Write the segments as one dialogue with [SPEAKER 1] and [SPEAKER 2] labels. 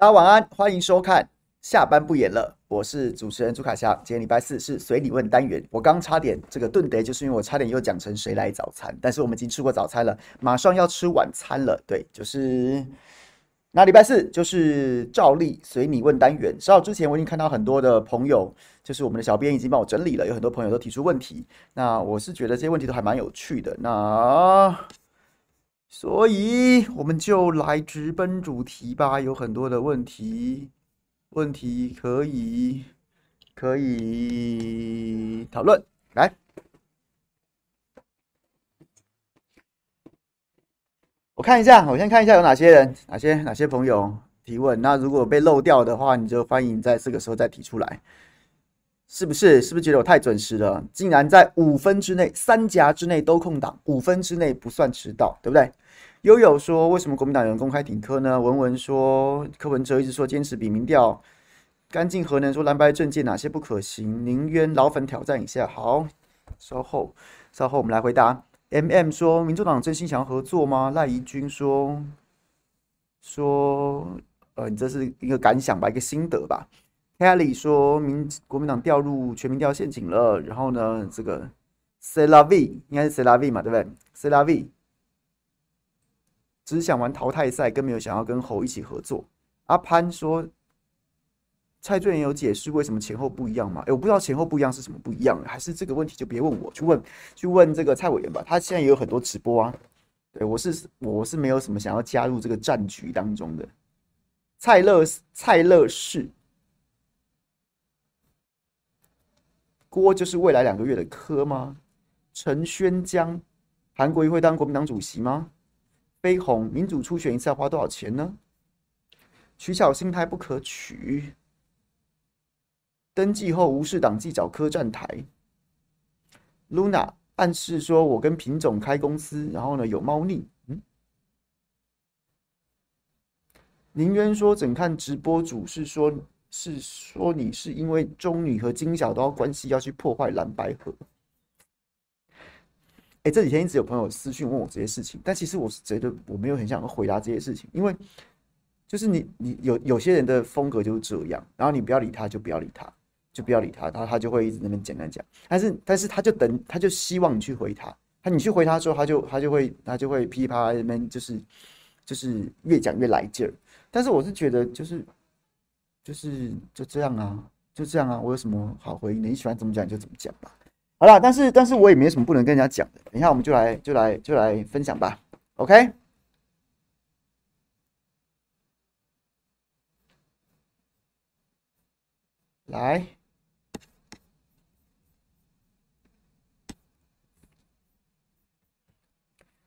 [SPEAKER 1] 大家晚安，欢迎收看。下班不演了，我是主持人朱凯翔。今天礼拜四是随你问单元，我刚差点这个顿碟，就是因为我差点又讲成谁来早餐，但是我们已经吃过早餐了，马上要吃晚餐了。对，就是那礼拜四就是照例随你问单元。稍早之前我已经看到很多的朋友，就是我们的小编已经帮我整理了，有很多朋友都提出问题。那我是觉得这些问题都还蛮有趣的。那所以我们就来直奔主题吧，有很多的问题。问题可以可以讨论，来，我看一下，我先看一下有哪些人，哪些哪些朋友提问。那如果被漏掉的话，你就欢迎在这个时候再提出来，是不是？是不是觉得我太准时了？竟然在五分之内，三夹之内都空档，五分之内不算迟到，对不对？悠悠说：“为什么国民党有人公开挺柯呢？”文文说：“柯文哲一直说坚持比民调干净核能，说蓝白政见哪些不可行？宁愿老粉挑战一下。”好，稍后稍后我们来回答。M M 说：“民主党真心想要合作吗？”赖怡君说：“说呃，你这是一个感想吧，一个心得吧。”Kelly 说：“民国民党掉入全民调陷阱了。”然后呢，这个 Selave 应该是 Selave 嘛，对不对？Selave。只想玩淘汰赛，更没有想要跟侯一起合作。阿潘说：“蔡俊有解释为什么前后不一样吗？”哎，我不知道前后不一样是什么不一样，还是这个问题就别问我，去问去问这个蔡委员吧。他现在也有很多直播啊。对，我是我是没有什么想要加入这个战局当中的。蔡乐蔡乐士郭就是未来两个月的科吗？陈宣江韩国瑜会当国民党主席吗？飞鸿民主初选一次要花多少钱呢？取巧心态不可取。登记后无视党纪找科站台。Luna 暗示说我跟品种开公司，然后呢有猫腻。嗯。宁渊说整看直播主是说，是说你是因为中女和金小刀关系要去破坏蓝白合。哎、这几天一直有朋友私讯问我这些事情，但其实我是觉得我没有很想要回答这些事情，因为就是你你有有些人的风格就是这样，然后你不要理他，就不要理他，就不要理他，他他就会一直那边简单讲，但是但是他就等他就希望你去回他，他你去回他之后，他就他就会他就会噼里啪啦那边就是就是越讲越来劲儿，但是我是觉得就是就是就这样啊，就这样啊，我有什么好回应的？你喜欢怎么讲就怎么讲吧。好了，但是但是我也没什么不能跟人家讲的。等一下我们就来就来就来分享吧。OK，来，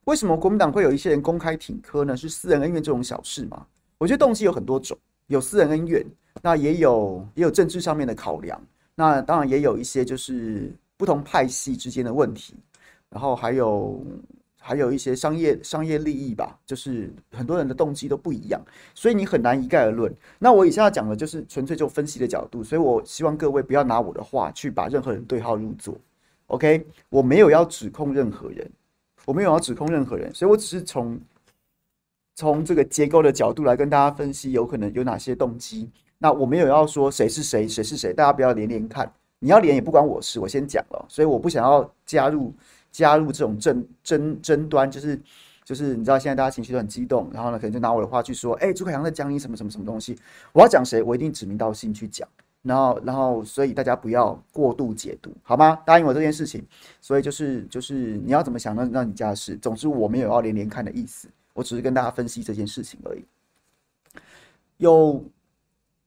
[SPEAKER 1] 为什么国民党会有一些人公开挺柯呢？是私人恩怨这种小事吗？我觉得动机有很多种，有私人恩怨，那也有也有政治上面的考量，那当然也有一些就是。不同派系之间的问题，然后还有还有一些商业商业利益吧，就是很多人的动机都不一样，所以你很难一概而论。那我以下讲的就是纯粹就分析的角度，所以我希望各位不要拿我的话去把任何人对号入座。OK，我没有要指控任何人，我没有要指控任何人，所以我只是从从这个结构的角度来跟大家分析有可能有哪些动机。那我没有要说谁是谁，谁是谁，大家不要连连看。你要连也不关我事，我先讲了，所以我不想要加入加入这种争争争端，就是就是你知道现在大家情绪都很激动，然后呢可能就拿我的话去说，哎、朱凯阳在讲你什么什么什么东西，我要讲谁，我一定指名道姓去讲，然后然后所以大家不要过度解读，好吗？答应我这件事情，所以就是就是你要怎么想，那那你家的事，总之我没有要连连看的意思，我只是跟大家分析这件事情而已。有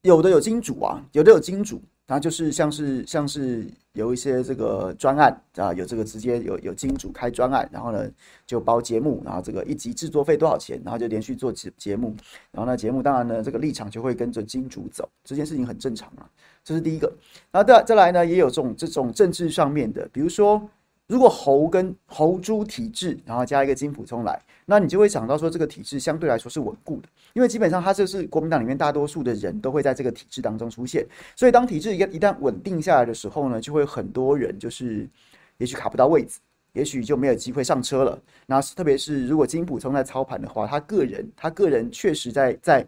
[SPEAKER 1] 有的有金主啊，有的有金主。然后就是像是像是有一些这个专案啊，有这个直接有有金主开专案，然后呢就包节目，然后这个一集制作费多少钱，然后就连续做节节目，然后呢节目当然呢这个立场就会跟着金主走，这件事情很正常啊，这是第一个。然后再再来呢也有这种这种政治上面的，比如说。如果侯跟侯猪体制，然后加一个金溥聪来，那你就会想到说，这个体制相对来说是稳固的，因为基本上它就是国民党里面大多数的人都会在这个体制当中出现，所以当体制一一旦稳定下来的时候呢，就会很多人就是也许卡不到位置，也许就没有机会上车了。那特别是如果金溥聪在操盘的话，他个人他个人确实在在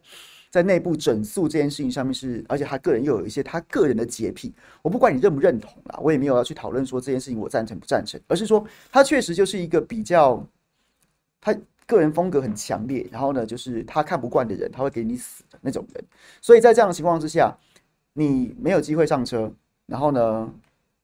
[SPEAKER 1] 在内部整肃这件事情上面是，而且他个人又有一些他个人的洁癖。我不管你认不认同啦，我也没有要去讨论说这件事情我赞成不赞成，而是说他确实就是一个比较，他个人风格很强烈，然后呢，就是他看不惯的人，他会给你死的那种人。所以在这样的情况之下，你没有机会上车，然后呢，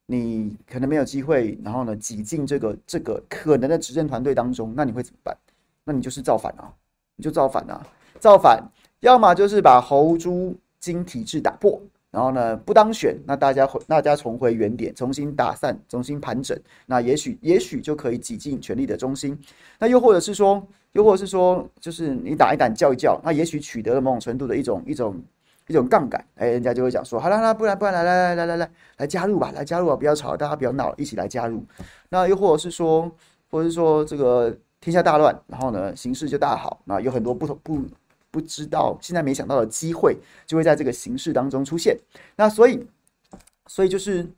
[SPEAKER 1] 你可能没有机会，然后呢，挤进这个这个可能的执政团队当中，那你会怎么办？那你就是造反啊，你就造反啊，造反。要么就是把侯朱金体制打破，然后呢，不当选，那大家回大家重回原点，重新打散，重新盘整，那也许也许就可以挤进权力的中心。那又或者是说，又或者是说，就是你打一打叫一叫，那也许取得了某种程度的一种一种一种杠杆，哎，人家就会讲说，好了，那不然不然来来来来来来来加入吧，来加入啊，不要吵，大家不要闹，一起来加入。那又或者是说，或者是说这个天下大乱，然后呢，形势就大好，那有很多不同不。不知道，现在没想到的机会就会在这个形势当中出现。那所以，所以就是，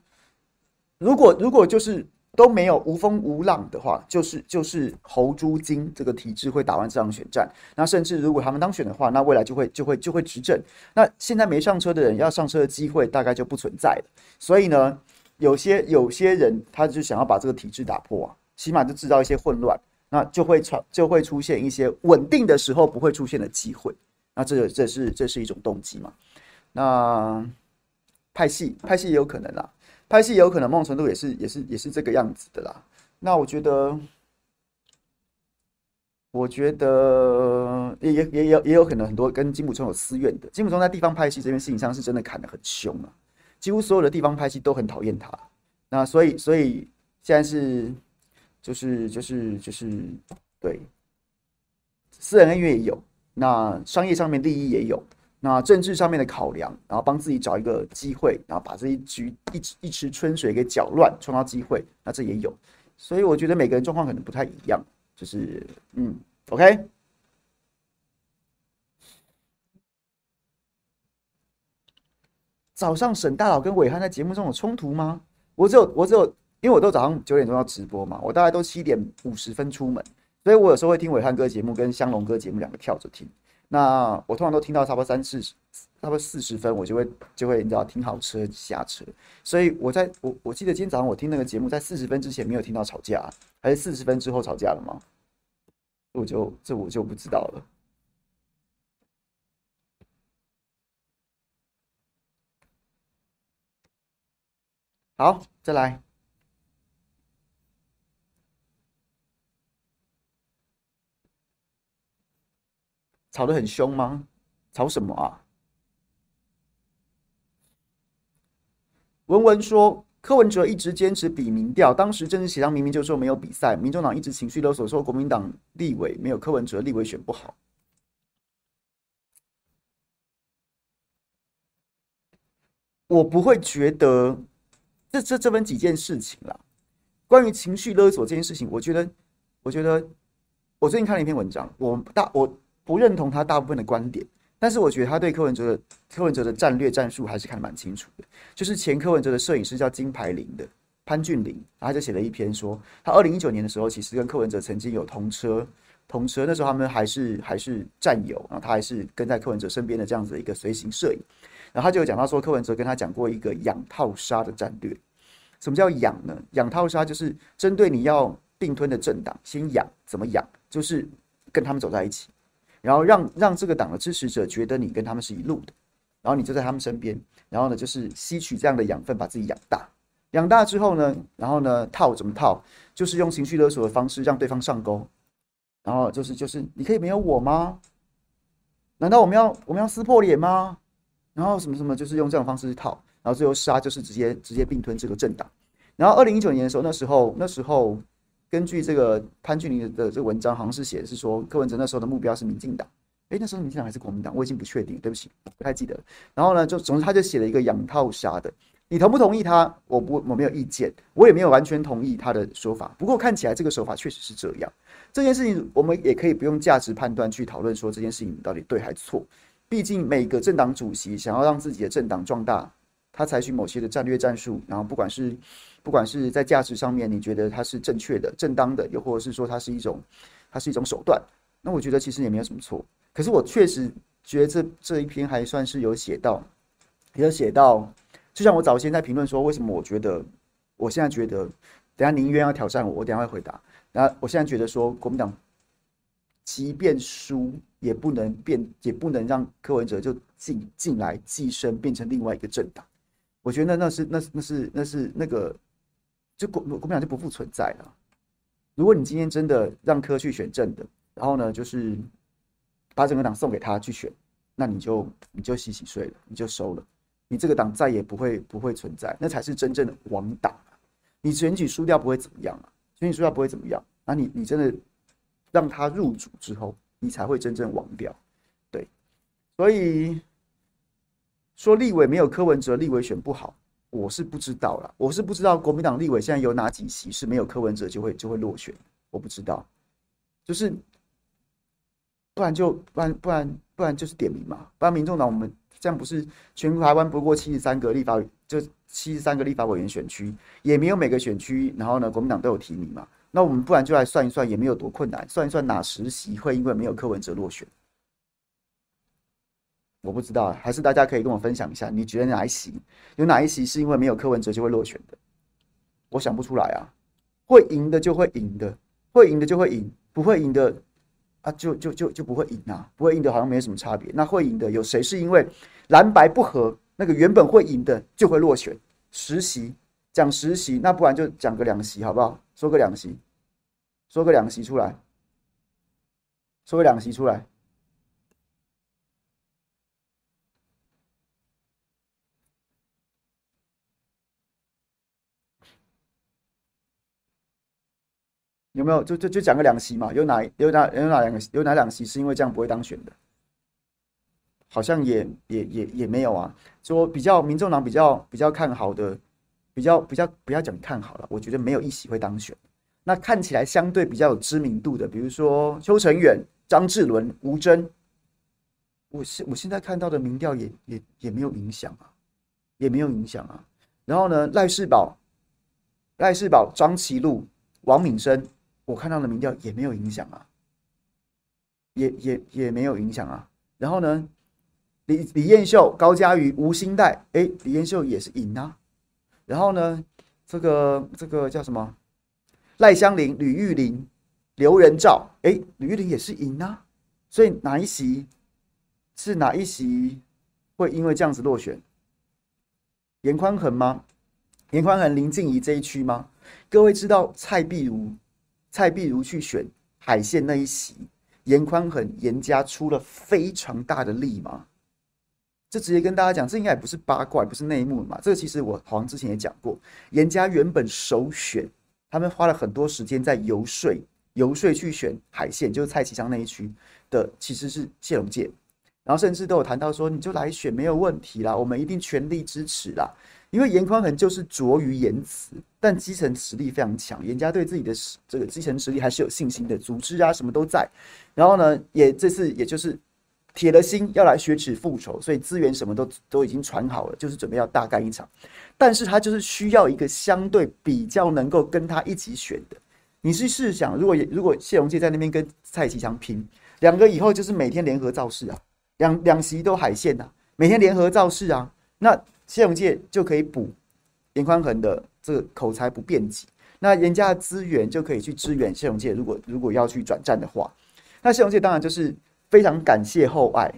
[SPEAKER 1] 如果如果就是都没有无风无浪的话，就是就是侯朱金这个体制会打完这场选战。那甚至如果他们当选的话，那未来就会就会就会执政。那现在没上车的人要上车的机会大概就不存在了。所以呢，有些有些人他就想要把这个体制打破啊，起码就制造一些混乱。那就会传就会出现一些稳定的时候不会出现的机会，那这这是这是一种动机嘛？那拍戏，拍戏也有可能啦，拍戏也有可能某种程度也是也是也是这个样子的啦。那我觉得，我觉得也也也有也有可能很多跟金溥聪有私怨的。金溥聪在地方拍戏这件事情上是真的砍得很凶啊，几乎所有的地方拍戏都很讨厌他。那所以所以现在是。就是就是就是，对，私人恩怨也有，那商业上面利益也有，那政治上面的考量，然后帮自己找一个机会，然后把这一局一一池春水给搅乱，创造机会，那这也有，所以我觉得每个人状况可能不太一样，就是嗯，OK，早上沈大佬跟伟汉在节目中有冲突吗？我只有我只有。因为我都早上九点钟要直播嘛，我大概都七点五十分出门，所以我有时候会听伟汉哥节目跟香龙哥节目两个跳着听。那我通常都听到差不多三四十，差不多四十分，我就会就会你知道停好车下车。所以我在我我记得今天早上我听那个节目，在四十分之前没有听到吵架，还是四十分之后吵架了吗？我就这我就不知道了。好，再来。吵得很凶吗？吵什么啊？文文说，柯文哲一直坚持比民调，当时政治协商明明就说没有比赛，民众党一直情绪勒索说国民党立委没有柯文哲立委选不好。我不会觉得这这这分几件事情啦。关于情绪勒索这件事情，我觉得，我觉得我最近看了一篇文章，我大我。不认同他大部分的观点，但是我觉得他对柯文哲的柯文哲的战略战术还是看得蛮清楚的。就是前柯文哲的摄影师叫金牌林的潘俊麟，然后他就写了一篇说，他二零一九年的时候其实跟柯文哲曾经有同车同车，那时候他们还是还是战友，然后他还是跟在柯文哲身边的这样子的一个随行摄影，然后他就有讲到说柯文哲跟他讲过一个养套杀的战略。什么叫养呢？养套杀就是针对你要并吞的政党，先养，怎么养？就是跟他们走在一起。然后让让这个党的支持者觉得你跟他们是一路的，然后你就在他们身边，然后呢就是吸取这样的养分，把自己养大。养大之后呢，然后呢套怎么套？就是用情绪勒索的方式让对方上钩，然后就是就是你可以没有我吗？难道我们要我们要撕破脸吗？然后什么什么就是用这种方式去套，然后最后杀就是直接直接并吞这个政党。然后二零一九年的时候，那时候那时候。根据这个潘俊麟的这个文章，好像是写是说柯文哲那时候的目标是民进党，诶，那时候民进党还是国民党，我已经不确定，对不起，不太记得。然后呢，就总之他就写了一个养套杀的，你同不同意他？我不，我没有意见，我也没有完全同意他的说法。不过看起来这个手法确实是这样。这件事情我们也可以不用价值判断去讨论说这件事情到底对还是错。毕竟每个政党主席想要让自己的政党壮大，他采取某些的战略战术，然后不管是。不管是在价值上面，你觉得它是正确的、正当的，又或者是说它是一种，它是一种手段，那我觉得其实也没有什么错。可是我确实觉得这这一篇还算是有写到，有写到，就像我早先在评论说，为什么我觉得，我现在觉得，等下宁愿要挑战我，我等下会回答。那我现在觉得说，国民党即便输，也不能变，也不能让柯文哲就进进来寄生，变成另外一个政党。我觉得那是那是那是那是那个，就国国民党就不复存在了。如果你今天真的让柯去选正的，然后呢，就是把整个党送给他去选，那你就你就洗洗睡了，你就收了，你这个党再也不会不会存在，那才是真正的亡党！你选举输掉不会怎么样啊？选举输掉不会怎么样？那你你真的让他入主之后，你才会真正亡掉。对，所以。说立委没有柯文哲，立委选不好，我是不知道啦。我是不知道国民党立委现在有哪几席是没有柯文哲就会就会落选，我不知道。就是不然就不然不然不然就是点名嘛，不然民众党我们这样不是全台湾不过七十三个立法就七十三个立法委员选区，也没有每个选区，然后呢国民党都有提名嘛。那我们不然就来算一算，也没有多困难，算一算哪十席会因为没有柯文哲落选。我不知道，还是大家可以跟我分享一下，你觉得哪一席有哪一席是因为没有柯文哲就会落选的？我想不出来啊。会赢的就会赢的，会赢的就会赢，不会赢的啊就就就就不会赢啊。不会赢的好像没什么差别。那会赢的有谁是因为蓝白不合，那个原本会赢的就会落选？实习讲实习，那不然就讲个两席好不好？说个两席，说个两席出来，说个两席出来。有没有就就就讲个两席嘛？有哪有哪有哪两个有哪两席是因为这样不会当选的？好像也也也也没有啊。说比较民众党比较比较看好的，比较比较不要讲看好了，我觉得没有一席会当选。那看起来相对比较有知名度的，比如说邱成远、张智伦、吴峥，我现我现在看到的民调也也也没有影响啊，也没有影响啊。然后呢，赖世宝、赖世宝、张其禄、王敏生。我看到的民调也没有影响啊，也也也没有影响啊。然后呢，李李彦秀、高嘉瑜、吴欣岱，哎，李彦秀也是赢啊。然后呢，这个这个叫什么？赖香伶、吕玉玲、刘人兆，哎，吕玉玲也是赢啊。所以哪一席是哪一席会因为这样子落选？颜宽恒吗？颜宽恒、林静怡这一区吗？各位知道蔡碧如？蔡壁如去选海线那一席，严宽恒严家出了非常大的力吗？这直接跟大家讲，这应该也不是八卦，不是内幕嘛。这个其实我好像之前也讲过，严家原本首选，他们花了很多时间在游说，游说去选海线，就是蔡其昌那一区的，其实是谢龙介，然后甚至都有谈到说，你就来选没有问题啦，我们一定全力支持啦。因为严宽恒就是拙于言辞，但基层实力非常强。颜家对自己的这个基层实力还是有信心的，组织啊什么都在。然后呢，也这次也就是铁了心要来雪耻复仇，所以资源什么都都已经传好了，就是准备要大干一场。但是他就是需要一个相对比较能够跟他一起选的。你是试想，如果如果谢龙介在那边跟蔡其昌拼，两个以后就是每天联合造势啊，两两席都海线啊，每天联合造势啊，那。谢龙介就可以补颜宽恒的这个口才不辩机，那人家的资源就可以去支援谢龙介。如果如果要去转战的话，那谢龙介当然就是非常感谢厚爱，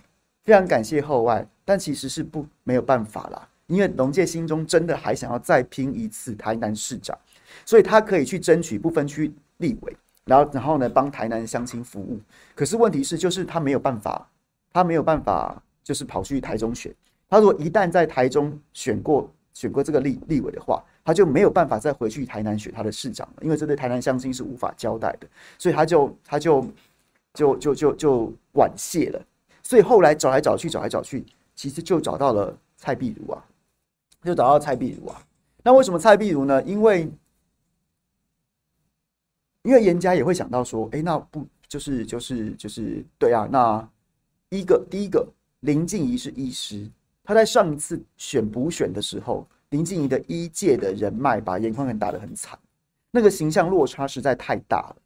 [SPEAKER 1] 非常感谢厚爱，但其实是不没有办法啦，因为龙介心中真的还想要再拼一次台南市长，所以他可以去争取不分区立委，然后然后呢帮台南乡亲服务。可是问题是，就是他没有办法，他没有办法，就是跑去台中选。他如果一旦在台中选过选过这个立立委的话，他就没有办法再回去台南选他的市长了，因为这对台南乡亲是无法交代的，所以他就他就就就就就婉谢了。所以后来找来找去找来找去，其实就找到了蔡壁如啊，就找到蔡壁如啊。那为什么蔡壁如呢？因为因为严家也会想到说，哎，那不就是就是就是对啊？那一个第一个林静怡是医师。他在上一次选补选的时候，林静怡的一届的人脉把颜宽恒打得很惨，那个形象落差实在太大了，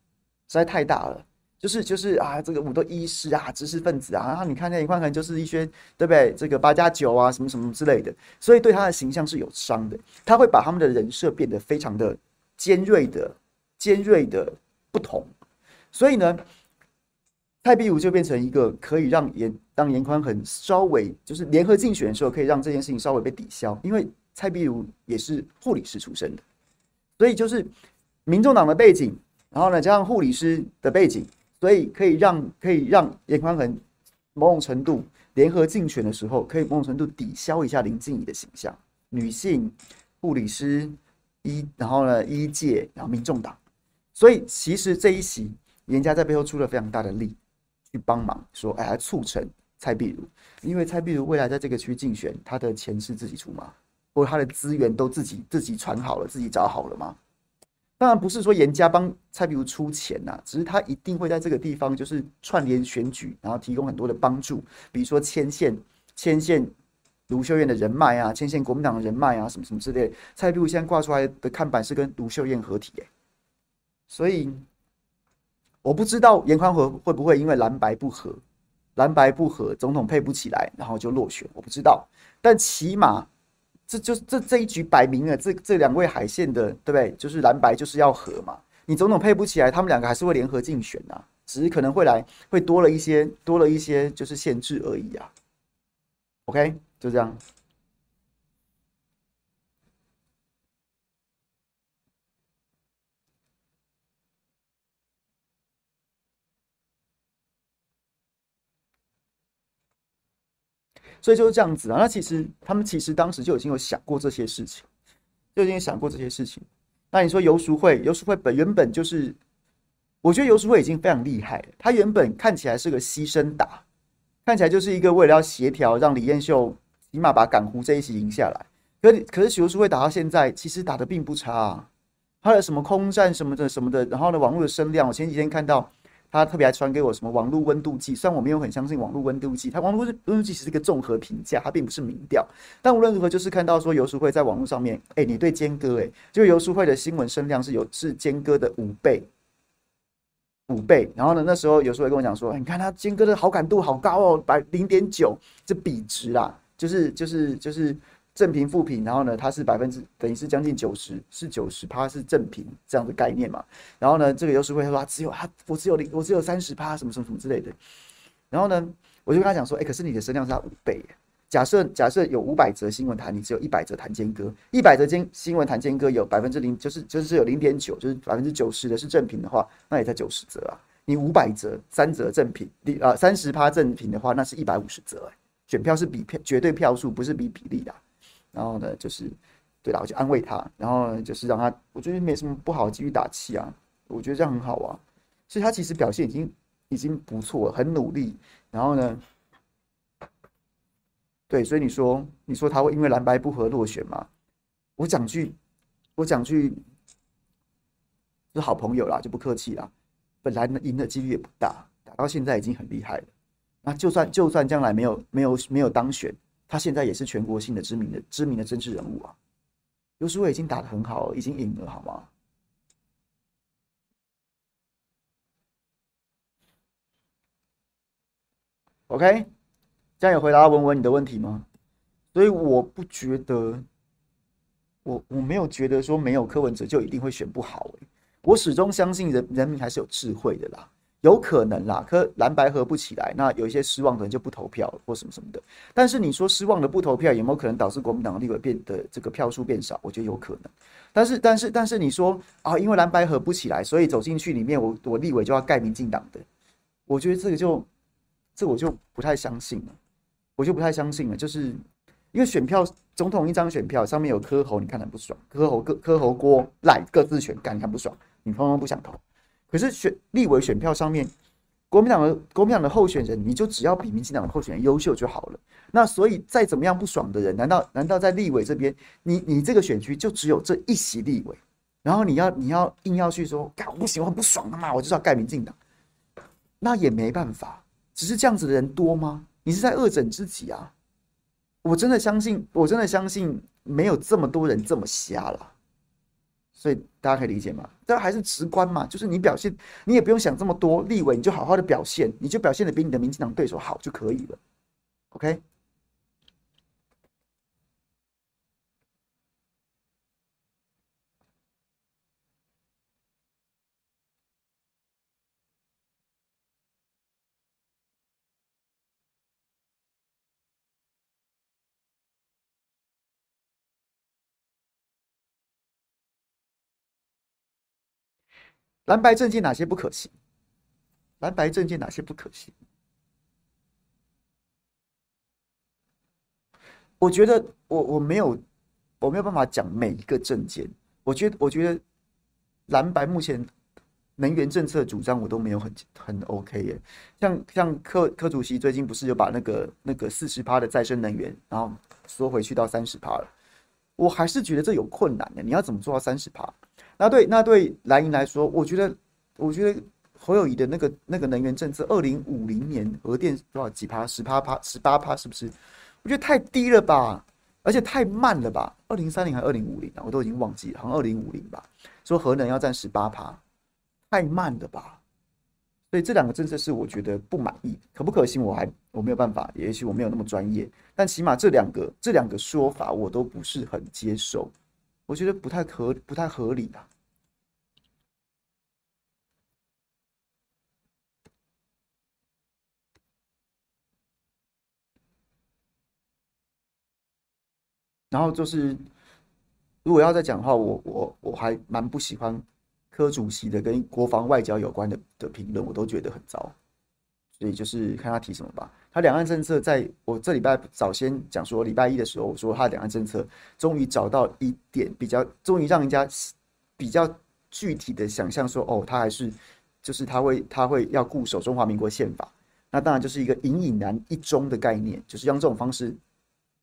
[SPEAKER 1] 实在太大了。就是就是啊，这个我们都医师啊，知识分子啊，然后你看那颜宽恒就是一些对不对？这个八加九啊，什么什么之类的，所以对他的形象是有伤的。他会把他们的人设变得非常的尖锐的、尖锐的不同。所以呢，蔡壁如就变成一个可以让严当严宽很稍微就是联合竞选的时候，可以让这件事情稍微被抵消，因为蔡壁如也是护理师出身的，所以就是民众党的背景，然后呢加上护理师的背景。所以可以让可以让严宽很某种程度联合竞选的时候，可以某种程度抵消一下林静怡的形象。女性护理师医，然后呢医界，然后民众党。所以其实这一席严家在背后出了非常大的力去帮忙，说哎，来促成蔡壁如，因为蔡壁如未来在这个区竞选，他的钱是自己出吗？或者他的资源都自己自己传好了，自己找好了吗？当然不是说严家帮蔡壁如出钱呐、啊，只是他一定会在这个地方就是串联选举，然后提供很多的帮助，比如说牵线牵线卢秀燕的人脉啊，牵线国民党的人脉啊，什么什么之类。蔡壁如现在挂出来的看板是跟卢秀燕合体、欸，所以我不知道严宽和会不会因为蓝白不合，蓝白不合，总统配不起来，然后就落选，我不知道，但起码。这就这这一局摆明了，这这两位海线的，对不对？就是蓝白就是要合嘛。你总统配不起来，他们两个还是会联合竞选啊，只是可能会来会多了一些多了一些就是限制而已啊。OK，就这样。所以就是这样子啊。那其实他们其实当时就已经有想过这些事情，就已经想过这些事情。那你说游淑慧，游淑慧本原本就是，我觉得游淑慧已经非常厉害了。他原本看起来是个牺牲打，看起来就是一个为了要协调，让李彦秀起码把港湖这一席赢下来。可可是游淑慧打到现在，其实打的并不差啊。他的什么空战什么的什么的，然后呢，网络的声量，我前几天看到。他特别还传给我什么网络温度计，虽然我没有很相信网络温度计，他网络温度计是一个综合评价，它并不是民调。但无论如何，就是看到说游淑慧在网络上面，哎、你对坚哥，哎，就游淑慧的新闻声量是有是坚哥的五倍，五倍。然后呢，那时候游淑慧跟我讲说，你看他坚哥的好感度好高哦，百零点九，这比值啦，就是就是就是。正品负品，然后呢，它是百分之等于是将近九十，是九十趴是正品这样的概念嘛？然后呢，这个优势会说他只有他我只有零我只有三十趴什么什么什么之类的。然后呢，我就跟他讲说，哎、可是你的声量是他五倍。假设假设有五百则新闻谈，你只有一百则谈坚哥，一百则新新闻谈坚哥有百分之零，就是就是有零点九，就是百分之九十的是正品的话，那也才九十则啊。你五百则三则正品，你，啊三十趴正品的话，那是一百五十则哎，选票是比票绝对票数，不是比比例的。然后呢，就是对啦，我就安慰他，然后就是让他，我觉得没什么不好，继续打气啊，我觉得这样很好啊。所以他其实表现已经已经不错，很努力。然后呢，对，所以你说你说他会因为蓝白不合落选吗？我讲句，我讲句，是好朋友啦，就不客气啦。本来呢赢的几率也不大，打到现在已经很厉害了。那就算就算将来没有没有没有当选。他现在也是全国性的知名的知名的政治人物啊，游淑慧已经打得很好，已经赢了，好吗？OK，这样有回答文文你的问题吗？所以我不觉得，我我没有觉得说没有柯文哲就一定会选不好，欸，我始终相信人人民还是有智慧的啦。有可能啦，可蓝白合不起来，那有一些失望的人就不投票或什么什么的。但是你说失望的不投票，有没有可能导致国民党的立委变得这个票数变少？我觉得有可能。但是但是但是你说啊，因为蓝白合不起来，所以走进去里面我，我立委就要盖民进党的，我觉得这个就这我就不太相信了，我就不太相信了，就是因为选票总统一张选票上面有柯侯，你看很不爽；柯侯柯柯侯郭赖各自选干，你看不爽，你通通不想投。可是选立委选票上面，国民党的国民党的候选人，你就只要比民进党的候选人优秀就好了。那所以再怎么样不爽的人，难道难道在立委这边，你你这个选区就只有这一席立委，然后你要你要硬要去说，干我不行，我很不爽的嘛，我就是要盖民进党，那也没办法。只是这样子的人多吗？你是在恶整自己啊！我真的相信，我真的相信没有这么多人这么瞎了。所以大家可以理解吗？这还是直观嘛，就是你表现，你也不用想这么多，立委你就好好的表现，你就表现的比你的民进党对手好就可以了，OK？蓝白政见哪些不可行？蓝白政见哪些不可行？我觉得我我没有我没有办法讲每一个政见。我觉得我觉得蓝白目前能源政策主张我都没有很很 OK 耶。像像柯柯主席最近不是有把那个那个四十趴的再生能源，然后缩回去到三十趴了。我还是觉得这有困难的。你要怎么做到三十趴？那对那对蓝营来说，我觉得，我觉得侯友宜的那个那个能源政策，二零五零年核电多少几趴，十趴趴，十八趴，是不是？我觉得太低了吧，而且太慢了吧？二零三零还是二零五零啊？我都已经忘记了，好像二零五零吧。说核能要占十八趴，太慢了吧？所以这两个政策是我觉得不满意，可不可行？我还我没有办法，也许我没有那么专业，但起码这两个这两个说法我都不是很接受，我觉得不太合不太合理啊。然后就是，如果要再讲的话，我我我还蛮不喜欢柯主席的跟国防外交有关的的评论，我都觉得很糟。所以就是看他提什么吧。他两岸政策，在我这礼拜早先讲说，礼拜一的时候我说他两岸政策终于找到一点比较，终于让人家比较具体的想象说，哦，他还是就是他会他会要固守中华民国宪法。那当然就是一个隐隐然一中的概念，就是用这种方式。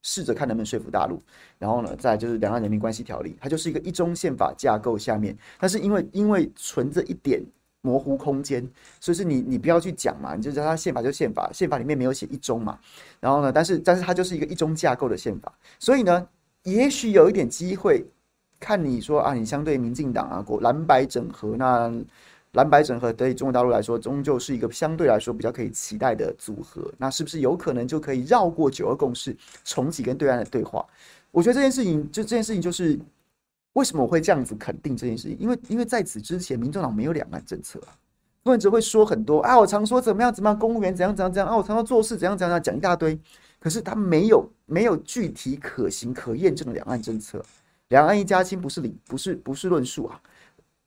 [SPEAKER 1] 试着看能不能说服大陆，然后呢，再就是两岸人民关系条例，它就是一个一中宪法架构下面，但是因为因为存着一点模糊空间，所以是你你不要去讲嘛，你就知道它宪法就宪法，宪法里面没有写一中嘛，然后呢，但是但是它就是一个一中架构的宪法，所以呢，也许有一点机会，看你说啊，你相对民进党啊，国蓝白整合那。蓝白整合对中国大陆来说，终究是一个相对来说比较可以期待的组合。那是不是有可能就可以绕过九二共识，重启跟对岸的对话？我觉得这件事情，就这件事情，就是为什么我会这样子肯定这件事情？因为，因为在此之前，民众党没有两岸政策啊。他们只会说很多啊，我常说怎么样怎么样，公务员怎样怎样怎样啊，我常说做事怎样怎样讲一大堆。可是他没有没有具体可行可验证的两岸政策。两岸一家亲不是理，不是不是论述啊。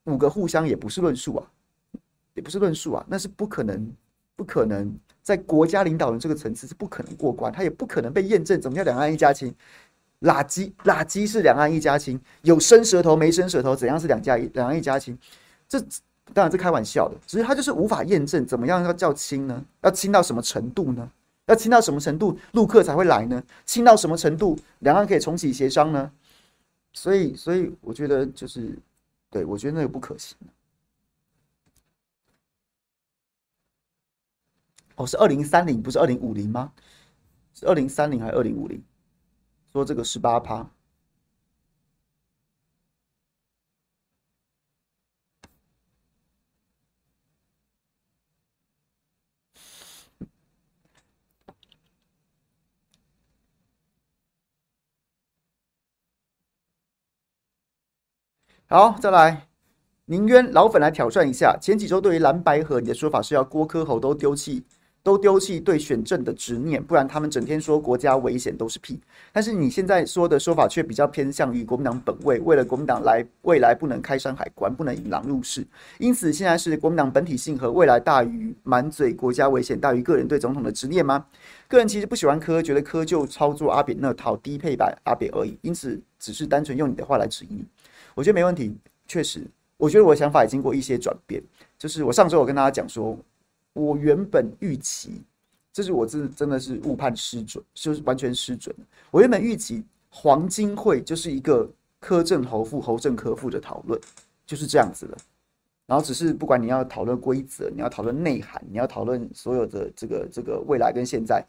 [SPEAKER 1] 五个互相也不是论述啊，也不是论述啊，那是不可能，不可能在国家领导人这个层次是不可能过关，他也不可能被验证。怎么叫两岸一家亲？垃圾垃圾是两岸一家亲，有伸舌头没伸舌头，怎样是两家一两岸一家亲？这当然是开玩笑的，只是他就是无法验证，怎么样要叫亲呢？要亲到什么程度呢？要亲到什么程度陆客才会来呢？亲到什么程度两岸可以重启协商呢？所以，所以我觉得就是。对，我觉得那个不可行。哦，是二零三零，不是二零五零吗？是二零三零还是二零五零？说这个十八趴。好，再来，宁渊老粉来挑战一下。前几周对于蓝白合，你的说法是要郭柯侯都丢弃，都丢弃对选政的执念，不然他们整天说国家危险都是屁。但是你现在说的说法却比较偏向于国民党本位，为了国民党来未来不能开山海关，不能引狼入室，因此现在是国民党本体性和未来大于满嘴国家危险大于个人对总统的执念吗？个人其实不喜欢柯，觉得柯就操作阿扁那套低配版阿扁而已，因此只是单纯用你的话来质疑你。我觉得没问题，确实，我觉得我的想法也经过一些转变。就是我上周我跟大家讲说，我原本预期，这是我真真的是误判失准，就是完全失准。我原本预期黄金会就是一个柯政侯副侯正柯副的讨论，就是这样子的。然后只是不管你要讨论规则，你要讨论内涵，你要讨论所有的这个这个未来跟现在，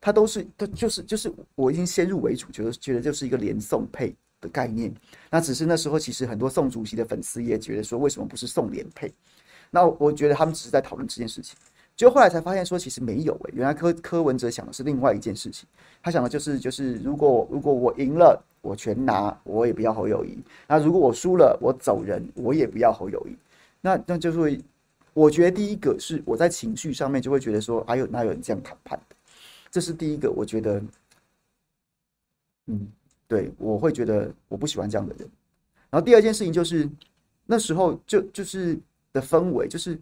[SPEAKER 1] 它都是它就是就是我已经先入为主，觉得觉得就是一个连宋配。的概念。那只是那时候其实很多宋主席的粉丝也觉得说，为什么不是宋连配？那我觉得他们只是在讨论这件事情。就后来才发现说，其实没有诶、原来柯柯文哲想的是另外一件事情。他想的就是就是如果如果我赢了，我全拿，我也不要侯友谊；那如果我输了，我走人，我也不要侯友谊。那那就是，我觉得第一个是我在情绪上面就会觉得说，哎呦，哪有人这样谈判的？这是第一个，我觉得，嗯，对，我会觉得我不喜欢这样的人。然后第二件事情就是那时候就就是的氛围，就是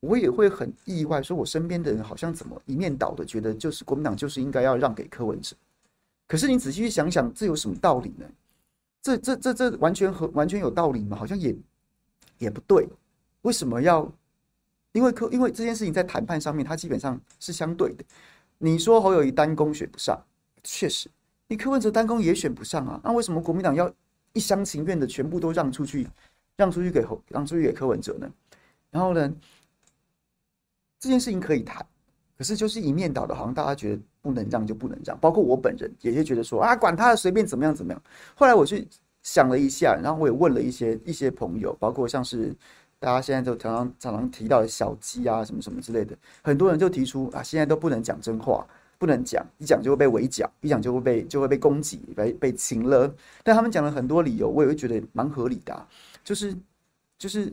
[SPEAKER 1] 我也会很意外，说我身边的人好像怎么一面倒的觉得，就是国民党就是应该要让给柯文哲。可是你仔细去想想，这有什么道理呢？这这这这完全和完全有道理吗？好像也也不对。为什么要？因为柯，因为这件事情在谈判上面，它基本上是相对的。你说侯友宜单攻选不上，确实，你柯文哲单攻也选不上啊。那为什么国民党要一厢情愿的全部都让出去，让出去给侯，让出去给柯文哲呢？然后呢，这件事情可以谈，可是就是一面倒的，好像大家觉得不能让就不能让。包括我本人也是觉得说啊，管他的，随便怎么样怎么样。后来我去想了一下，然后我也问了一些一些朋友，包括像是。大家现在都常常常常提到的小鸡啊，什么什么之类的，很多人就提出啊，现在都不能讲真话，不能讲，一讲就会被围剿，一讲就会被就会被攻击，被被擒了。但他们讲了很多理由，我也会觉得蛮合理的啊，就是就是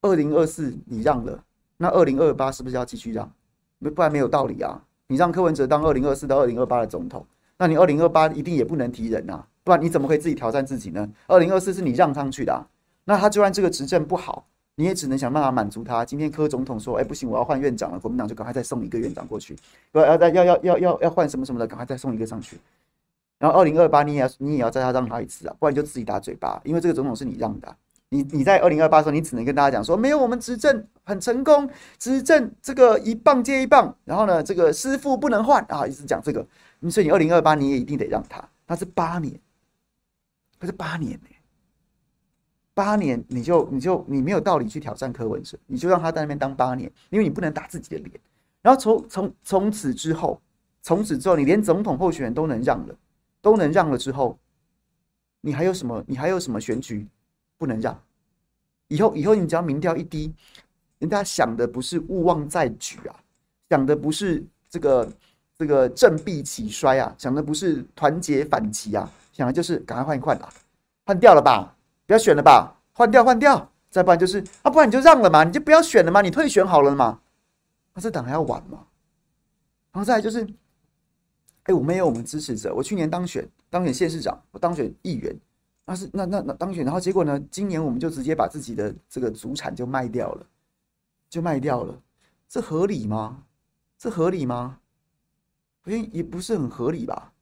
[SPEAKER 1] 二零二四你让了，那二零二八是不是要继续让？不然没有道理啊。你让柯文哲当二零二四到二零二八的总统，那你二零二八一定也不能提人啊，不然你怎么可以自己挑战自己呢？二零二四是你让上去的啊。那他就算这个执政不好，你也只能想办法满足他。今天柯总统说：“哎，不行，我要换院长了。”国民党就赶快再送一个院长过去。要要要要要要要换什么什么的，赶快再送一个上去。然后二零二八你也要你也要再让他一次啊，不然就自己打嘴巴。因为这个总统是你让的，你你在二零二八的时候，你只能跟大家讲说：“没有，我们执政很成功，执政这个一棒接一棒。”然后呢，这个师傅不能换啊，一直讲这个。所以你二零二八你也一定得让他，他是八年，他是八年呢。八年，你就你就你没有道理去挑战柯文哲，你就让他在那边当八年，因为你不能打自己的脸。然后从从从此之后，从此之后，你连总统候选人都能让了，都能让了之后，你还有什么？你还有什么选举不能让？以后以后你只要民调一低，人家想的不是勿忘在举啊，想的不是这个这个振臂起衰啊，想的不是团结反击啊，想的就是赶快换一换啊，换掉了吧。不要选了吧，换掉换掉，再不然就是啊，不然你就让了嘛，你就不要选了嘛，你退选好了嘛。那这党还要玩吗？然后再来就是，哎、欸，我没有我们支持者，我去年当选当选县市长，我当选议员，那是那那那当选，然后结果呢，今年我们就直接把自己的这个祖产就卖掉了，就卖掉了，这合理吗？这合理吗？好像也不是很合理吧，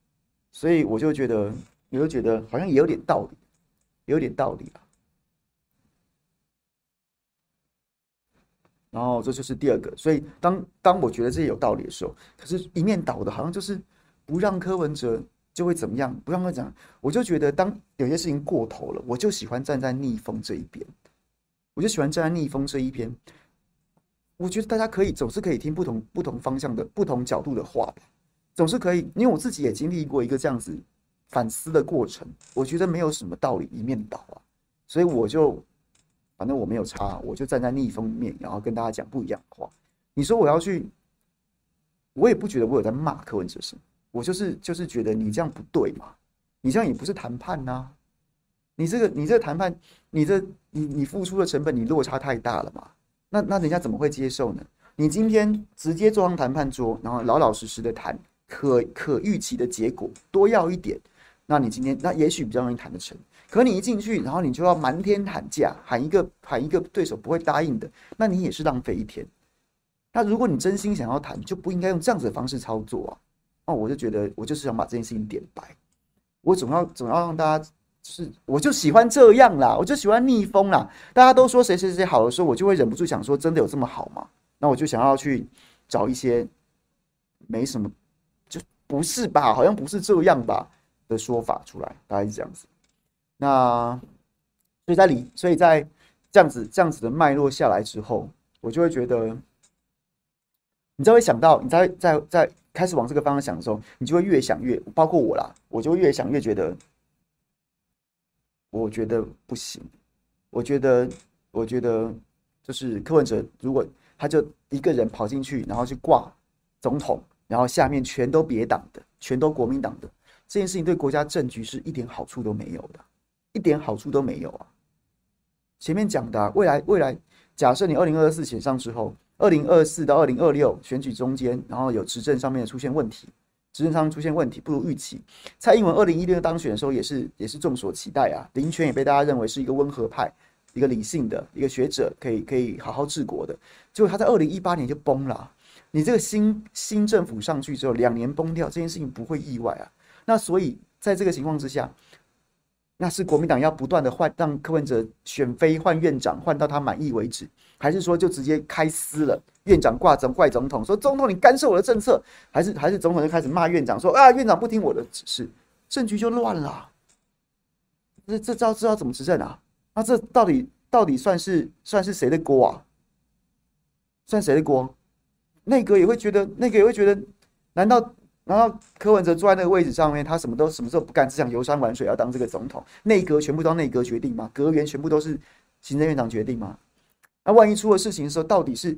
[SPEAKER 1] 所以我就觉得，我就觉得好像也有点道理。有点道理吧，然后这就是第二个，所以当当我觉得这有道理的时候，可是一面倒的，好像就是不让柯文哲就会怎么样，不让他讲，我就觉得当有些事情过头了，我就喜欢站在逆风这一边，我就喜欢站在逆风这一边。我觉得大家可以总是可以听不同不同方向的不同角度的话吧，总是可以，因为我自己也经历过一个这样子。反思的过程，我觉得没有什么道理一面倒啊，所以我就反正我没有差，我就站在逆风面，然后跟大家讲不一样的话。你说我要去，我也不觉得我有在骂柯文哲什么，我就是就是觉得你这样不对嘛，你这样也不是谈判呐，你这个你这个谈判，你这你你付出的成本你落差太大了嘛，那那人家怎么会接受呢？你今天直接坐上谈判桌，然后老老实实的谈，可可预期的结果多要一点。那你今天那也许比较容易谈得成，可你一进去，然后你就要瞒天喊价，喊一个喊一个对手不会答应的，那你也是浪费一天。那如果你真心想要谈，就不应该用这样子的方式操作啊！哦，我就觉得我就是想把这件事情点白，我总要总要让大家，是我就喜欢这样啦，我就喜欢逆风啦。大家都说谁谁谁好的时候，我就会忍不住想说，真的有这么好吗？那我就想要去找一些没什么，就不是吧？好像不是这样吧？的说法出来，大概是这样子。那所以在里，所以在这样子这样子的脉络下来之后，我就会觉得，你就会想到，你在在在开始往这个方向想的时候，你就会越想越，包括我啦，我就越想越觉得，我觉得不行。我觉得，我觉得就是柯文哲，如果他就一个人跑进去，然后去挂总统，然后下面全都别党的，全都国民党的，这件事情对国家政局是一点好处都没有的，一点好处都没有啊。前面讲的啊，未来未来，假设你二零二四选上之后，二零二四到二零二六选举中间，然后有执政上面出现问题，执政上出现问题不如预期。蔡英文二零一六当选的时候也是也是众所期待啊，林权也被大家认为是一个温和派，一个理性的一个学者，可以可以好好治国的。结果他在二零一八年就崩了。你这个新新政府上去之后，两年崩掉这件事情不会意外啊。那所以在这个情况之下。那是国民党要不断的换，让柯文哲选妃换院长，换到他满意为止，还是说就直接开撕了？院长挂总怪总统，说总统你干涉我的政策，还是还是总统就开始骂院长，说啊院长不听我的指示，政局就乱了。这这招知道怎么执政啊？那这到底到底算是算是谁的锅啊？算谁的锅？内阁也会觉得，内阁也会觉得，难道？难道柯文哲坐在那个位置上面，他什么都什么时候不干，只想游山玩水，要当这个总统。内阁全部都内阁决定吗？阁员全部都是行政院长决定吗？那万一出了事情的时候，到底是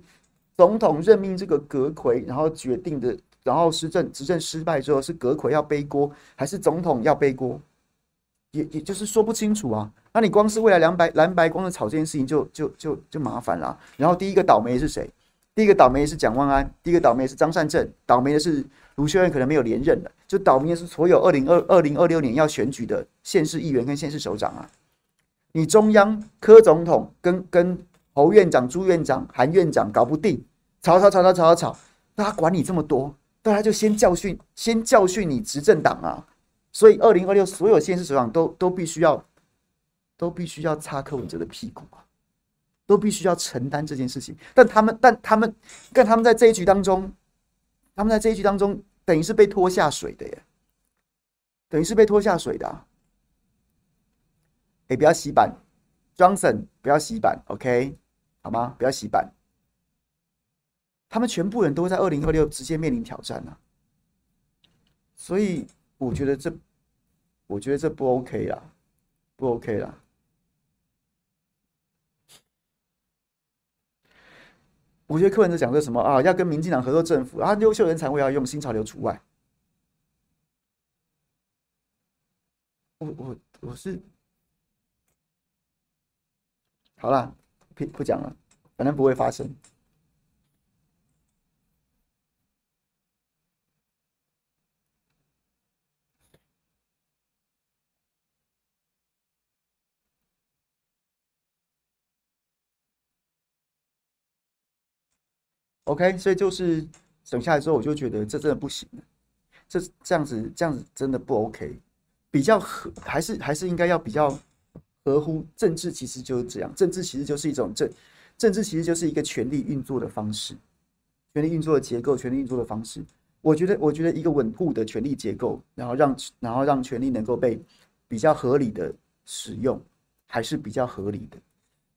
[SPEAKER 1] 总统任命这个阁揆，然后决定的，然后施政执政失败之后，是阁揆要背锅，还是总统要背锅？也也就是说不清楚啊。那你光是未来蓝白蓝白光的炒这件事情就，就就就麻烦了。然后第一个倒霉是谁？第一个倒霉是蒋万安，第一个倒霉是张善政，倒霉的是。卢秀燕可能没有连任了，就倒霉的是所有二零二二零二六年要选举的县市议员跟县市首长啊！你中央柯总统跟跟侯院长、朱院长、韩院长搞不定，吵吵吵吵吵吵吵，大家管你这么多，大家就先教训，先教训你执政党啊！所以二零二六所有县市首长都都必须要，都必须要擦柯文哲的屁股啊，都必须要承担这件事情。但他们，但他们，但他们在这一局当中。他们在这一局当中，等于是被拖下水的耶，等于是被拖下水的、啊。哎、不要洗板，Johnson，不要洗板，OK，好吗？不要洗版。他们全部人都会在二零二六直接面临挑战啊，所以我觉得这，我觉得这不 OK 啦，不 OK 啦。我觉得柯文哲讲的什么啊？要跟民进党合作政府啊，优秀人才我要用，新潮流除外。我我我是好了，不不讲了，反正不会发生。OK，所以就是省下来之后，我就觉得这真的不行，这这样子这样子真的不 OK，比较合还是还是应该要比较合乎政治，其实就是这样，政治其实就是一种政政治其实就是一个权力运作的方式，权力运作的结构，权力运作的方式。我觉得我觉得一个稳固的权力结构，然后让然后让权力能够被比较合理的使用，还是比较合理的。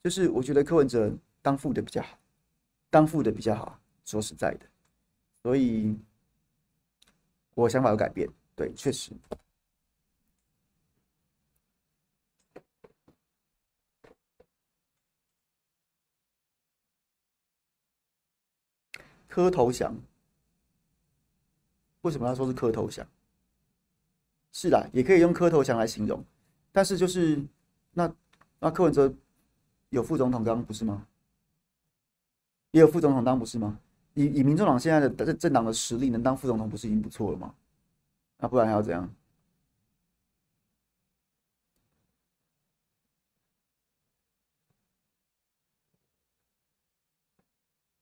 [SPEAKER 1] 就是我觉得柯文哲当副的比较好。当副的比较好，说实在的，所以我想法有改变。对，确实，磕投降，为什么要说是磕投降？是啦，也可以用磕投降来形容，但是就是那那柯文哲有副总统当不是吗？也有副总统当不是吗？以以民众党现在的政政党的实力，能当副总统不是已经不错了吗？那不然还要怎样？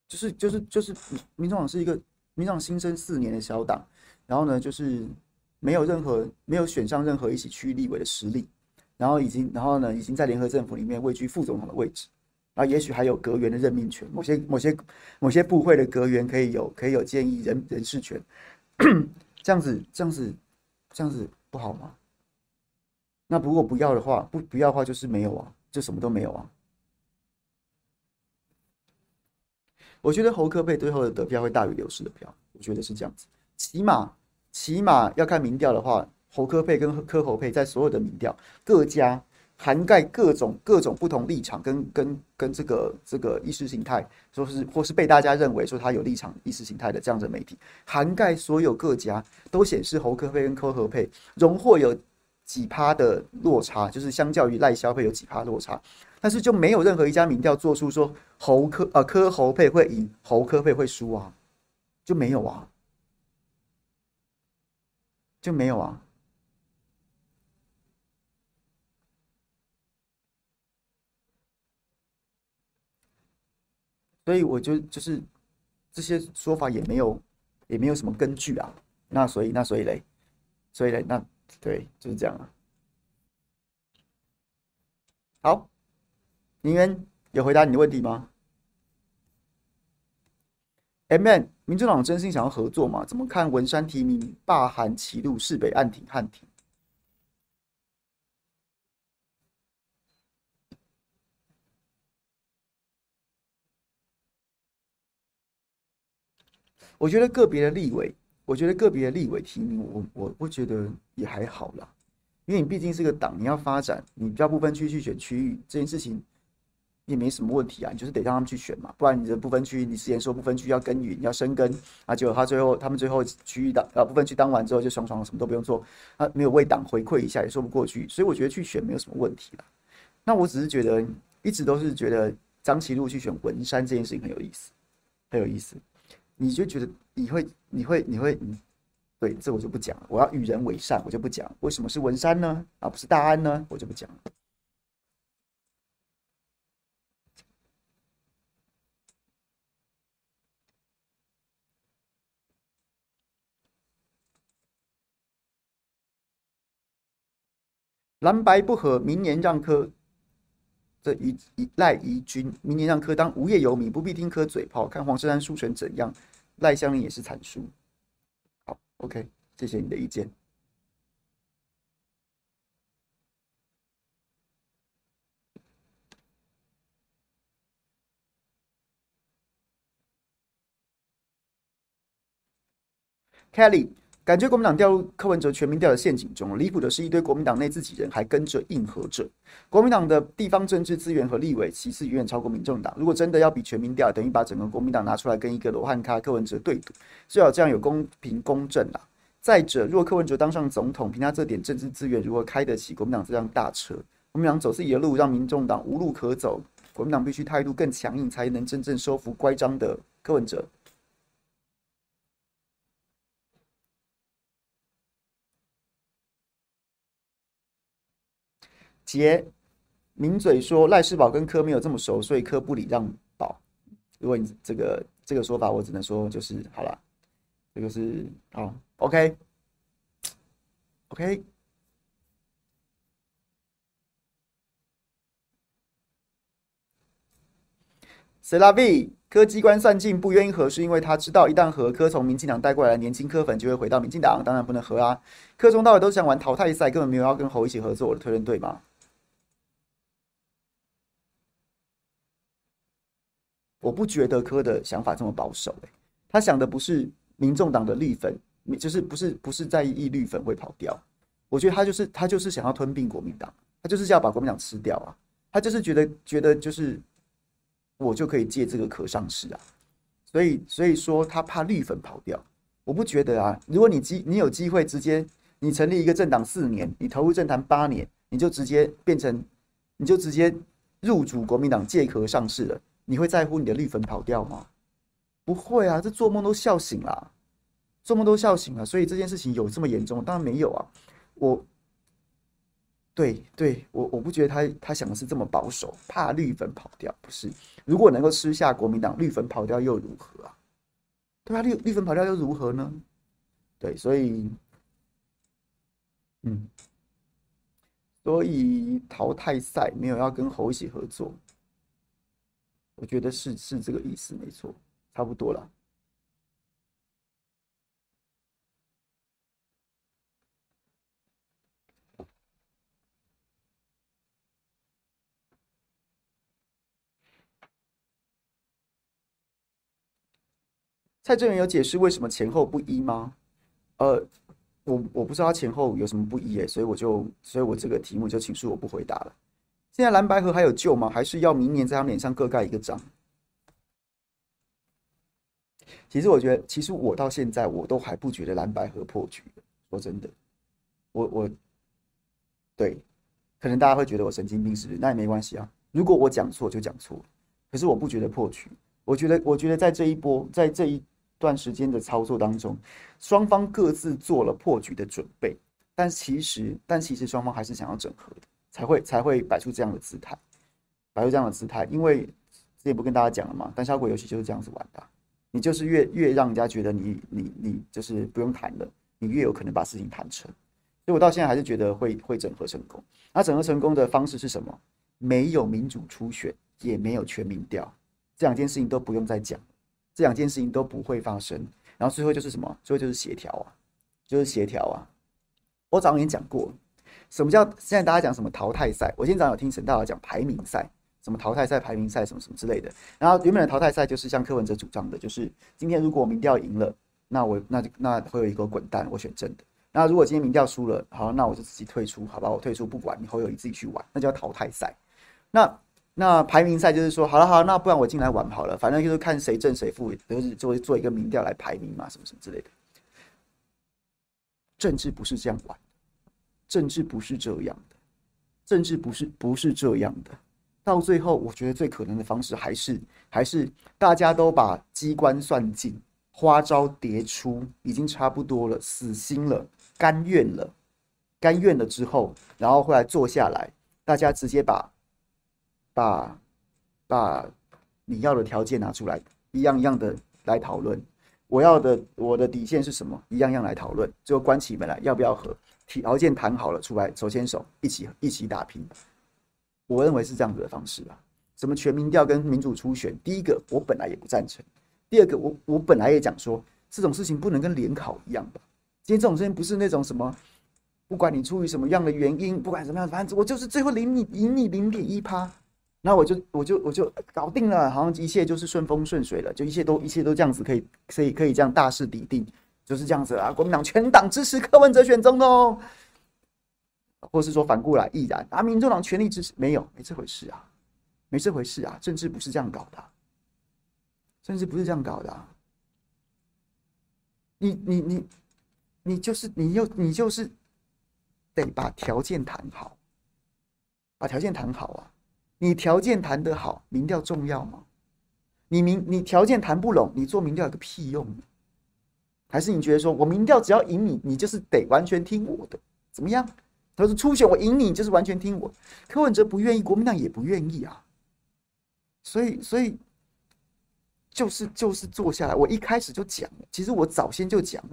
[SPEAKER 1] 就是就是就是，民众党是一个民众党新生四年的小党，然后呢，就是没有任何没有选上任何一起区域立委的实力，然后已经然后呢，已经在联合政府里面位居副总统的位置。然后，也许还有阁员的任命权，某些某些某些部会的阁员可以有可以有建议人人事权，这样子这样子这样子不好吗？那如果不要的话，不不要的话就是没有啊，就什么都没有啊。我觉得侯科配最后的得票会大于刘氏的票，我觉得是这样子。起码起码要看民调的话，侯科配跟柯侯配在所有的民调各家涵盖各种各种不同立场跟跟跟这个这个意识形态，说是或是被大家认为说他有立场意识形态的这样的媒体，涵盖所有各家，都显示侯科配跟柯侯配荣获有几趴的落差，就是相较于赖萧配有几趴落差，但是就没有任何一家民调做出说侯科呃科侯配会赢，侯科配会输啊，就没有啊，就没有啊。所以我就就是这些说法也没有也没有什么根据啊。那所以那所以嘞，所以嘞那对就是这样啊。好，林渊有回答你的问题吗？MN 民主党真心想要合作吗？怎么看文山提名罢韩齐路市北岸挺汉庭？我觉得个别的立委，我觉得个别的立委提名，我我我觉得也还好啦，因为你毕竟是个党，你要发展，你叫不分区去选区域这件事情也没什么问题啊，你就是得让他们去选嘛，不然你的不分区，你之前说不分区要耕耘要生根啊，结果他最后他们最后区域当呃不分区当完之后就爽爽什么都不用做，啊没有为党回馈一下也说不过去，所以我觉得去选没有什么问题啦。那我只是觉得一直都是觉得张其禄去选文山这件事情很有意思，很有意思。你就觉得你会你会你会嗯，对，这我就不讲了。我要与人为善，我就不讲。为什么是文山呢？而不是大安呢？我就不讲了。蓝白不合，明年让科这一一赖宜君，明年让科当无业游民，不必听科嘴炮，看黄珊珊输成怎样。赖香林也是惨输，好，OK，谢谢你的意见。Kelly，感觉国民党掉入柯文哲全民调的陷阱中，离谱的是一堆国民党内自己人还跟着应和着。国民党的地方政治资源和立委其次远远超过民众党。如果真的要比全民调，等于把整个国民党拿出来跟一个罗汉咖柯文哲对赌，最好这样有公平公正啦。再者，如果柯文哲当上总统，凭他这点政治资源，如何开得起国民党这辆大车？国民党走自己的路，让民众党无路可走。国民党必须态度更强硬，才能真正收服乖张的柯文哲。杰。名嘴说赖世宝跟柯没有这么熟，所以柯不礼让宝。如果你这个这个说法，我只能说就是好了，这个是好，OK，OK。谁拉 V 柯机关算尽不愿意合，是因为他知道一旦合，柯从民进党带过来的年轻柯粉就会回到民进党，当然不能合啊。柯从到尾都想玩淘汰赛，根本没有要跟侯一起合作，我的推论对吗？我不觉得柯的想法这么保守，欸，他想的不是民众党的绿粉，就是不是不是在意绿粉会跑掉。我觉得他就是他就是想要吞并国民党，他就是要把国民党吃掉啊！他就是觉得觉得就是我就可以借这个壳上市啊！所以所以说他怕绿粉跑掉。我不觉得啊！如果你机你有机会直接你成立一个政党四年，你投入政坛八年，你就直接变成你就直接入主国民党借壳上市了。你会在乎你的绿粉跑掉吗？不会啊，这做梦都笑醒了，做梦都笑醒了。所以这件事情有这么严重？当然没有啊。我，对对，我我不觉得他他想的是这么保守，怕绿粉跑掉，不是。如果能够吃下国民党，绿粉跑掉又如何啊？对啊，绿绿粉跑掉又如何呢？对，所以，嗯，所以淘汰赛没有要跟侯一起合作。我觉得是是这个意思，没错，差不多了。蔡正元有解释为什么前后不一吗？呃，我我不知道他前后有什么不一耶，所以我就，所以我这个题目就请恕我不回答了。现在蓝白合还有救吗？还是要明年在他们脸上各盖一个章？其实我觉得，其实我到现在我都还不觉得蓝白合破局。说真的，我我对，可能大家会觉得我神经病，是不是？那也没关系啊。如果我讲错就讲错，可是我不觉得破局。我觉得，我觉得在这一波，在这一段时间的操作当中，双方各自做了破局的准备，但其实，但其实双方还是想要整合的，才会才会摆出这样的姿态，摆出这样的姿态。因为之前不跟大家讲了嘛，胆小鬼游戏就是这样子玩的，你就是越越让人家觉得你你你就是不用谈了，你越有可能把事情谈成。所以我到现在还是觉得会会整合成功。那整合成功的方式是什么？没有民主初选，也没有全民调。这两件事情都不用再讲，这两件事情都不会发生。然后最后就是什么？最后就是协调啊，就是协调啊。我早上已经讲过，什么叫现在大家讲什么淘汰赛？我今天早上有听沈大佬讲排名赛，什么淘汰赛、排名赛，什么什么之类的。然后原本的淘汰赛就是像柯文哲主张的，就是今天如果我民调赢了，那我那那会有一个滚蛋，我选正的。那如果今天民调输了，好，那我就自己退出，好吧？我退出不管，你侯友宜自己去玩，那叫淘汰赛。那。那排名赛就是说，好了好，那不然我进来玩好了，反正就是看谁正谁负，就是做做一个民调来排名嘛，什么什么之类的。政治不是这样玩，政治不是这样的，政治不是不是这样的。到最后，我觉得最可能的方式还是还是大家都把机关算尽，花招迭出，已经差不多了，死心了，甘愿了，甘愿了之后，然后后来坐下来，大家直接把。把把你要的条件拿出来，一样一样的来讨论。我要的我的底线是什么？一样一样来讨论。最后关起门来，要不要和条件谈好了出来，手牵手一起一起打拼。我认为是这样子的方式吧。什么全民调跟民主初选？第一个我本来也不赞成。第二个我我本来也讲说，这种事情不能跟联考一样吧。今天这种事情不是那种什么，不管你出于什么样的原因，不管什么样，反正我就是最后赢你赢你零点一趴。那我就我就我就搞定了，好像一切就是顺风顺水了，就一切都一切都这样子可以可以可以这样大势已定，就是这样子啊！国民党全党支持柯文哲选总统，或是说反过来毅然啊！民众党全力支持，没有没这回事啊，没这回事啊！政治不是这样搞的，政治不是这样搞的。你你你你就是你又你就是得把条件谈好，把条件谈好啊！你条件谈得好，民调重要吗？你民你条件谈不拢，你做民调有个屁用？还是你觉得说我民调只要赢你，你就是得完全听我的？怎么样？他说初选我赢你，就是完全听我。柯文哲不愿意，国民党也不愿意啊。所以所以就是就是坐下来，我一开始就讲了，其实我早先就讲了，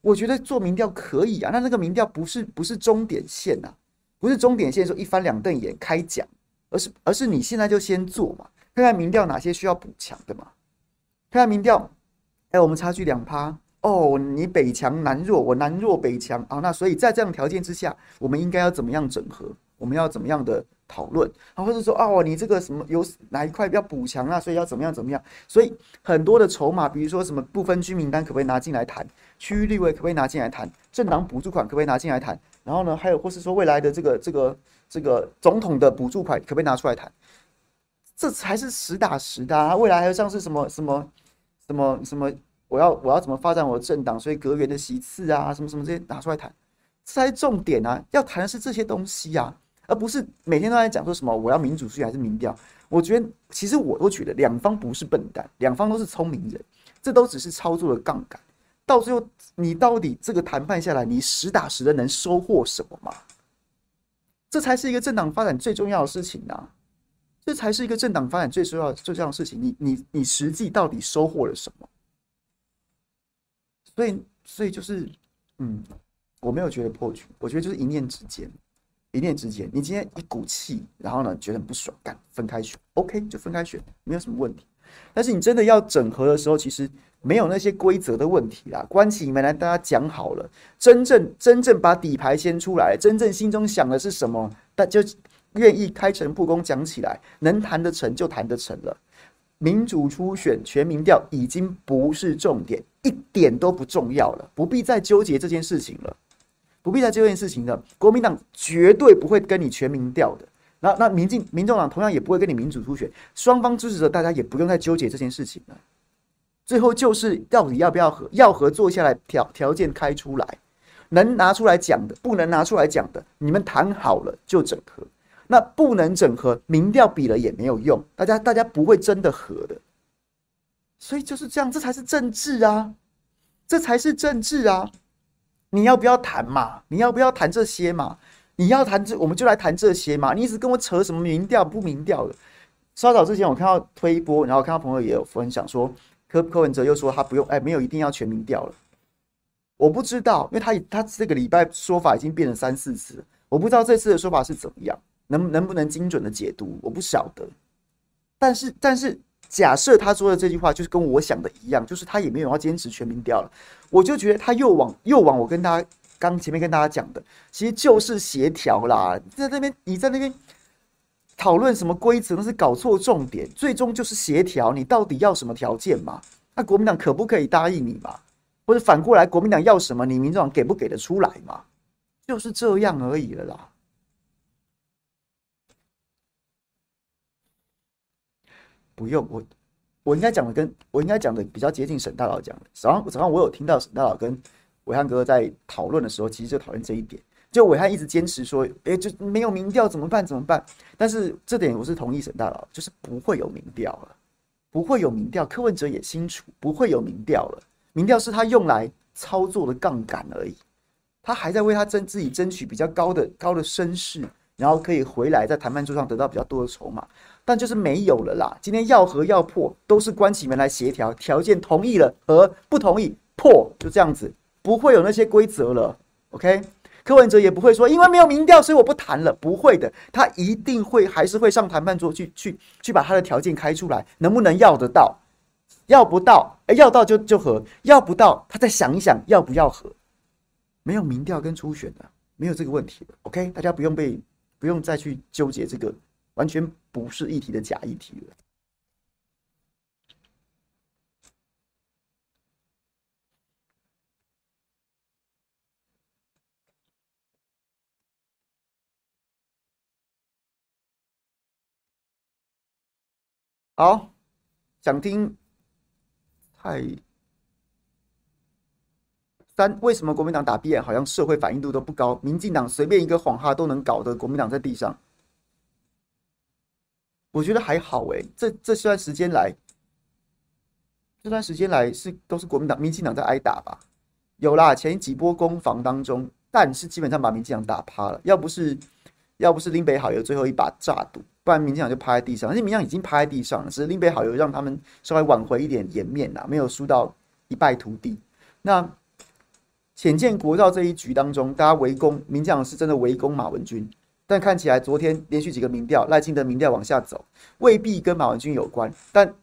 [SPEAKER 1] 我觉得做民调可以啊。那那个民调不是不是终点线呐、啊，不是终点线说一翻两瞪眼开讲。而是而是你现在就先做嘛，看看民调哪些需要补强的嘛，看看民调，哎、我们差距两趴哦，你北强南弱，我南弱北强啊，那所以在这样条件之下，我们应该要怎么样整合？我们要怎么样的讨论？啊，或者说哦，你这个什么有哪一块要补强啊？所以要怎么样怎么样？所以很多的筹码，比如说什么不分区名单可不可以拿进来谈？区域立委可不可以拿进来谈？政党补助款可不可以拿进来谈？然后呢，还有或是说未来的这个这个。这个总统的补助款可不可以拿出来谈？这才是实打实的啊！未来还有像是什么什么什么什么，我要我要怎么发展我的政党？所以阁员的席次啊，什么什么这些拿出来谈，这才是重点啊！要谈的是这些东西啊，而不是每天都在讲说什么我要民主选还是民调。我觉得其实我都觉得两方不是笨蛋，两方都是聪明人，这都只是操作的杠杆。到最后，你到底这个谈判下来，你实打实的能收获什么吗？这才是一个政党发展最重要的事情啊！这才是一个政党发展最重要的最重要的事情。你你你实际到底收获了什么？所以所以就是，嗯，我没有觉得破局，我觉得就是一念之间，一念之间。你今天一股气，然后呢觉得很不爽，干分开选，OK 就分开选，没有什么问题。但是你真的要整合的时候，其实。没有那些规则的问题啦，关起门来大家讲好了，真正真正把底牌先出来，真正心中想的是什么，那就愿意开诚布公讲起来，能谈得成就谈得成了。民主初选全民调已经不是重点，一点都不重要了，不必再纠结这件事情了，不必再纠结这件事情了。国民党绝对不会跟你全民调的，那那民进民众党同样也不会跟你民主初选，双方支持者大家也不用再纠结这件事情了。最后就是到底要不要合，要合作下来条条件开出来，能拿出来讲的，不能拿出来讲的，你们谈好了就整合。那不能整合，民调比了也没有用，大家大家不会真的合的。所以就是这样，这才是政治啊，这才是政治啊！你要不要谈嘛？你要不要谈这些嘛？你要谈这，我们就来谈这些嘛。你一直跟我扯什么民调不民调的？稍早之前我看到推播，然后看到朋友也有分享说，柯柯文哲又说他不用，哎，没有一定要全民调了。我不知道，因为他他这个礼拜说法已经变了三四次，我不知道这次的说法是怎么样，能能不能精准的解读，我不晓得。但是但是。假设他说的这句话就是跟我想的一样，就是他也没有要坚持全民调了，我就觉得他又往又往我跟他刚前面跟大家讲的，其实就是协调啦。在那边你在那边讨论什么规则，那是搞错重点，最终就是协调。你到底要什么条件嘛？那国民党可不可以答应你嘛？或者反过来，国民党要什么，你民众党给不给得出来嘛？就是这样而已了啦。不用我，我应该讲的跟我应该讲的比较接近沈大佬讲的。早上早上我有听到沈大佬跟伟汉哥在讨论的时候，其实就讨论这一点。就伟汉一直坚持说，哎、欸，就没有民调怎么办？怎么办？但是这点我是同意沈大佬，就是不会有民调了，不会有民调。柯文哲也清楚，不会有民调了。民调是他用来操作的杠杆而已，他还在为他争自己争取比较高的高的声势，然后可以回来在谈判桌上得到比较多的筹码。但就是没有了啦。今天要和要破，都是关起门来协调，条件同意了和，不同意破，就这样子，不会有那些规则了。OK，柯文哲也不会说因为没有民调，所以我不谈了，不会的，他一定会还是会上谈判桌去去去把他的条件开出来，能不能要得到？要不到，哎，要到就就和，要不到，他再想一想要不要和。没有民调跟初选的，没有这个问题的。OK，大家不用被不用再去纠结这个。完全不是议题的假议题了。好，想听太三？为什么国民党打 BM 好像社会反应度都不高？民进党随便一个谎话都能搞得国民党在地上。我觉得还好哎，这这段时间来，这段时间来是都是国民党、民进党在挨打吧？有啦，前几波攻防当中，但是基本上把民进党打趴了。要不是要不是林北好友最后一把炸赌，不然民进党就趴在地上。而且民进党已经趴在地上了，只是林北好友让他们稍微挽回一点颜面啦，没有输到一败涂地。那浅见国造这一局当中，大家围攻民进党是真的围攻马文君。但看起来昨天连续几个民调，赖清德民调往下走，未必跟马文君有关。但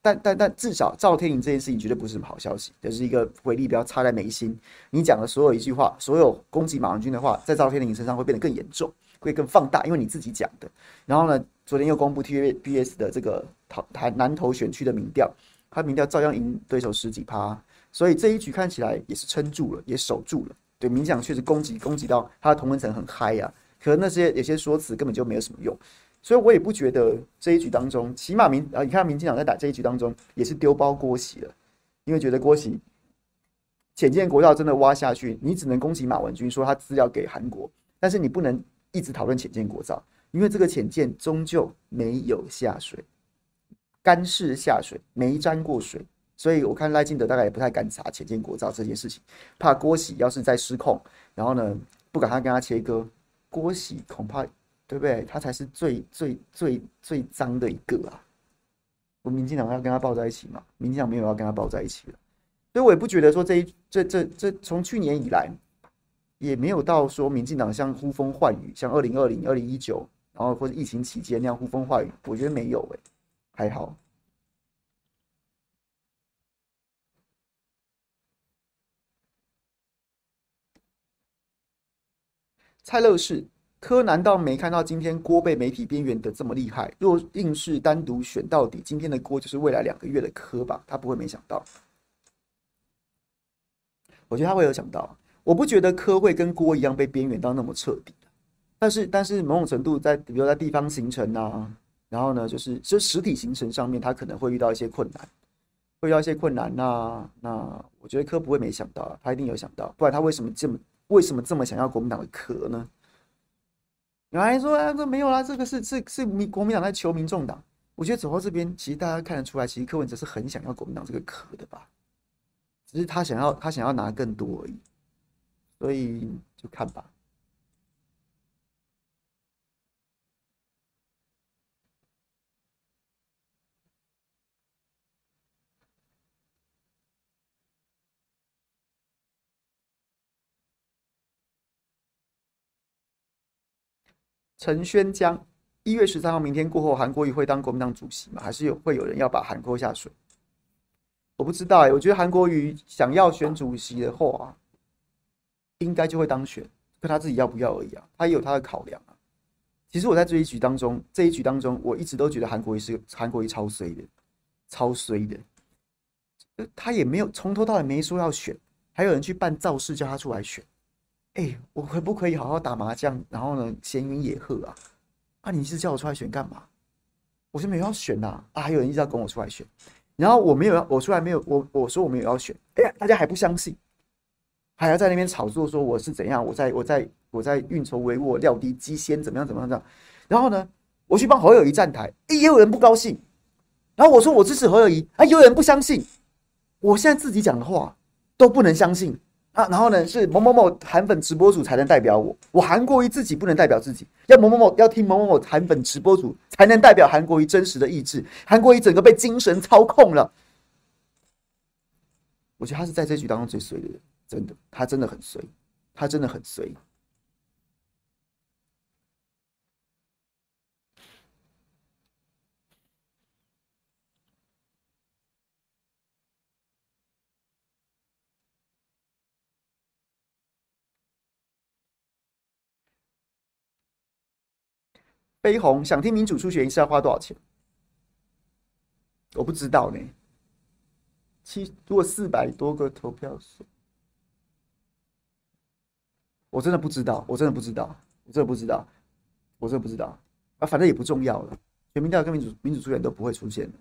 [SPEAKER 1] 但但但至少赵天麟这件事情绝对不是什么好消息，就是一个回力镖插在眉心。你讲的所有一句话，所有攻击马文君的话，在赵天麟身上会变得更严重，会更放大，因为你自己讲的。然后呢，昨天又公布 TVBS 的这个台南投选区的民调，他民调照样赢对手十几趴，所以这一局看起来也是撑住了，也守住了。对，民进党确实攻击攻击到他的同温层很嗨呀、可能那些有些说辞根本就没有什么用，所以我也不觉得这一局当中，起码民啊，你看民进党在打这一局当中也是丢包郭玺了，因为觉得郭玺浅见国造真的挖下去，你只能恭喜马文君说他资料给韩国，但是你不能一直讨论浅见国造，因为这个浅见终究没有下水，干式下水没沾过水，所以我看赖清德大概也不太敢查浅见国造这件事情，怕郭玺要是再失控，然后呢不敢他跟他切割。郭喜恐怕对不对？他才是最最最最脏的一个啊！我民进党要跟他抱在一起嘛？民进党没有要跟他抱在一起了，所以我也不觉得说这一这这这从去年以来也没有到说民进党像呼风唤雨，像二零二零、二零一九，然后或者疫情期间那样呼风唤雨，我觉得没有诶、还好。蔡乐士，柯难道没看到今天郭被媒体边缘的这么厉害？若硬是单独选到底，今天的郭就是未来两个月的柯吧？他不会没想到。我觉得他会有想到。我不觉得柯会跟郭一样被边缘到那么彻底。但是但是某种程度在，比如在地方形成啊，然后呢，就是就实体形成上面，他可能会遇到一些困难，会遇到一些困难。那那我觉得柯不会没想到，他一定有想到，不然他为什么这么为什么这么想要国民党的壳呢？有人说啊，这没有啦，这个是是是民国民党在求民众党。我觉得走到这边，其实大家看得出来，其实柯文哲是很想要国民党这个壳的吧，只是他想要他想要拿更多而已，所以就看吧。陈宣江，一月十三号，明天过后，韩国瑜会当国民党主席吗？还是有会有人要把韩国下水？我不知道哎、我觉得韩国瑜想要选主席的话，应该就会当选，看他自己要不要而已啊。他也有他的考量啊。其实我在这一局当中，这一局当中，我一直都觉得韩国瑜是韩国瑜超衰的，超衰的。他也没有从头到尾没说要选，还有人去办造势叫他出来选。哎、我可不可以好好打麻将，然后呢，闲云野鹤啊？啊，你是叫我出来选干嘛？我是没有要选呐，啊，还有人一直要跟我出来选，然后我没有，我出来没有，我我说我没有要选，哎呀，大家还不相信，还要在那边炒作说我是怎样，我在我在我在运筹帷幄，料敌机先，怎么样怎么样这样，然后呢，我去帮侯友宜站台，哎，也有人不高兴，然后我说我支持侯友宜，啊，有人不相信，我现在自己讲的话都不能相信。啊，然后呢，是某某某韩粉直播主才能代表我，我韩国瑜自己不能代表自己，要某某某要听某某某韩粉直播主才能代表韩国瑜真实的意志，韩国瑜整个被精神操控了。我觉得他是在这局当中最衰的人，真的，他真的很衰，他真的很衰。悲鸿想听民主初选是要花多少钱？我不知道呢。七如果四百多个投票数，我真的不知道，我真的不知道，我真的不知道，我真的不知道啊！反正也不重要了，全民调跟民主民主初选都不会出现的。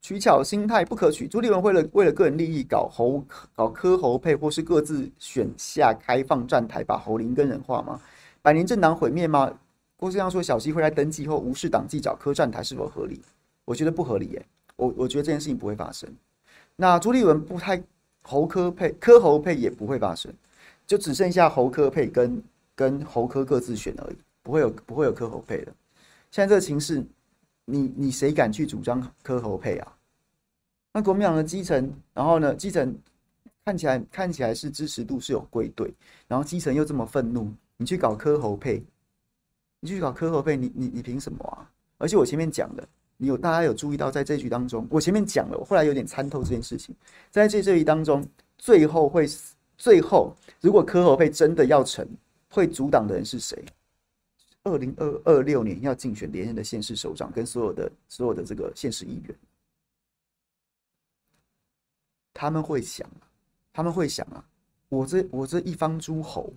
[SPEAKER 1] 取巧心态不可取。朱立伦为了为了个人利益搞侯搞柯侯配，或是各自选下开放站台，把侯林跟人化吗？百年政党毁灭吗？郭正亮说小溪会在登记后无视党纪找柯站台是否合理？我觉得不合理耶。我我觉得这件事情不会发生。那朱立伦不太侯柯配，柯侯配也不会发生，就只剩下侯柯配跟跟侯柯各自选而已，不会有不会有柯侯配的。现在这个情势，你你谁敢去主张科侯配啊？那国民党的基层，然后呢？基层看起来看起来是支持度是有归队，然后基层又这么愤怒，你去搞科侯配，你去搞科侯配，你你你凭什么啊？而且我前面讲的，你有大家有注意到，在这局当中，我前面讲了，我后来有点参透这件事情，在这这一当中，最后会最后如果科侯配真的要成，会阻挡的人是谁？二零二二六年要竞选连任的县市首长跟所有的所有的这个县市议员。他们会想，他们会想啊，我这我这一方诸侯，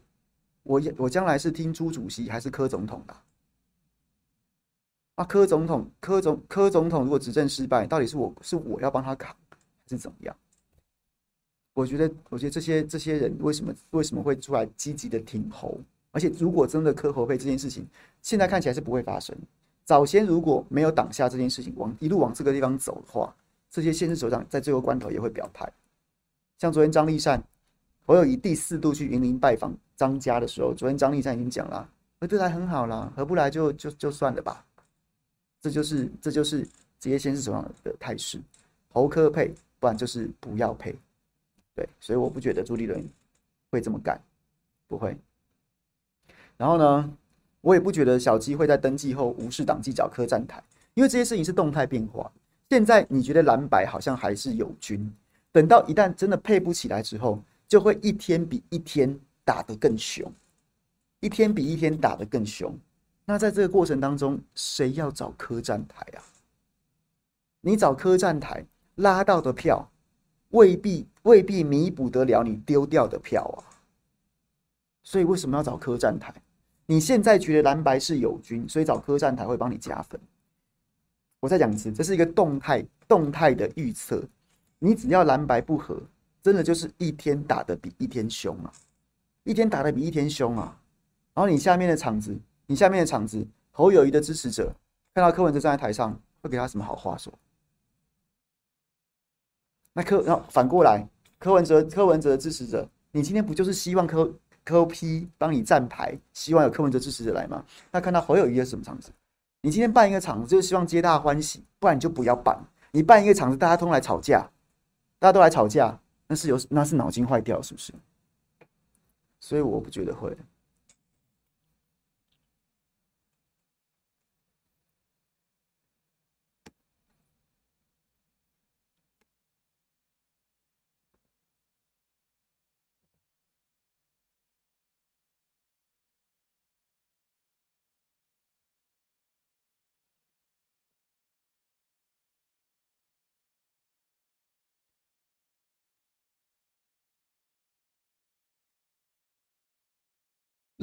[SPEAKER 1] 我我将来是听朱主席还是柯总统的？啊，柯总统，柯总柯总统如果执政失败，到底是我是我要帮他扛，还是怎么样？我觉得，我觉得这些这些人为什么为什么会出来积极的挺侯？而且，如果真的磕侯配这件事情，现在看起来是不会发生。早先如果没有挡下这件事情，往一路往这个地方走的话。这些县市首长在最后关头也会表态，像昨天张立善，我有以第四度去云林拜访张家的时候，昨天张立善已经讲了，合得来很好啦，合不来就就就算了吧。这就是这就是这些县市首长的态势，侯科配，不然就是不要配。对，所以我不觉得朱立伦会这么干，不会。然后呢，我也不觉得小鸡会在登记后无视党纪找科站台，因为这些事情是动态变化。现在你觉得蓝白好像还是友军，等到一旦真的配不起来之后，就会一天比一天打得更凶，一天比一天打得更凶。那在这个过程当中，谁要找科站台啊？你找科站台，拉到的票未必未必弥补得了你丢掉的票啊。所以为什么要找科站台？你现在觉得蓝白是友军，所以找科站台会帮你加分。我再讲一次，这是一个动态动态的预测。你只要蓝白不合，真的就是一天打得比一天凶啊！一天打得比一天凶啊！然后你下面的场子，你下面的场子，侯友谊的支持者看到柯文哲站在台上，会给他什么好话说？那柯，然后反过来，柯文哲柯文哲的支持者，你今天不就是希望柯科批帮你站牌，希望有柯文哲支持者来嘛？那看到侯友谊有什么场子？你今天办一个场子，就是希望皆大欢喜，不然你就不要办。你办一个场子，大家都来吵架，大家都来吵架，那是有那是脑筋坏掉是不是？所以我不觉得会。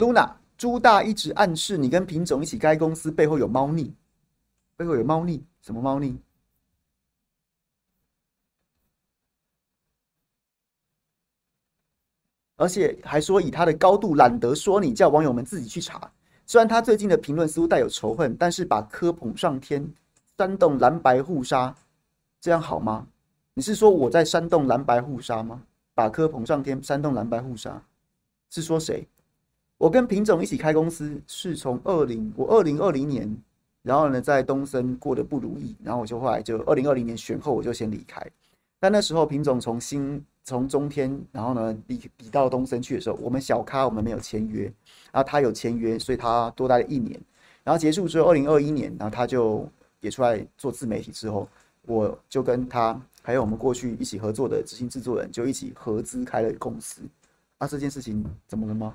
[SPEAKER 1] Luna 朱大一直暗示你跟品种一起开公司，背后有猫腻，背后有猫腻，什么猫腻？而且还说以他的高度懒得说你，叫网友们自己去查。虽然他最近的评论似乎带有仇恨，但是把科捧上天，煽动蓝白互杀，这样好吗？你是说我在煽动蓝白互杀吗？把科捧上天，煽动蓝白互杀，是说谁？我跟品种一起开公司，是从二零我二零二零年，然后呢，在东森过得不如意，然后我就后来就二零二零年选后我就先离开。但那时候品种从新从中天，然后呢离离到东森去的时候，我们小咖我们没有签约，然后他有签约，所以他多待了一年。然后结束之后，二零二一年，然后他就也出来做自媒体之后，我就跟他还有我们过去一起合作的执行制作人就一起合资开了公司。啊，这件事情怎么了吗？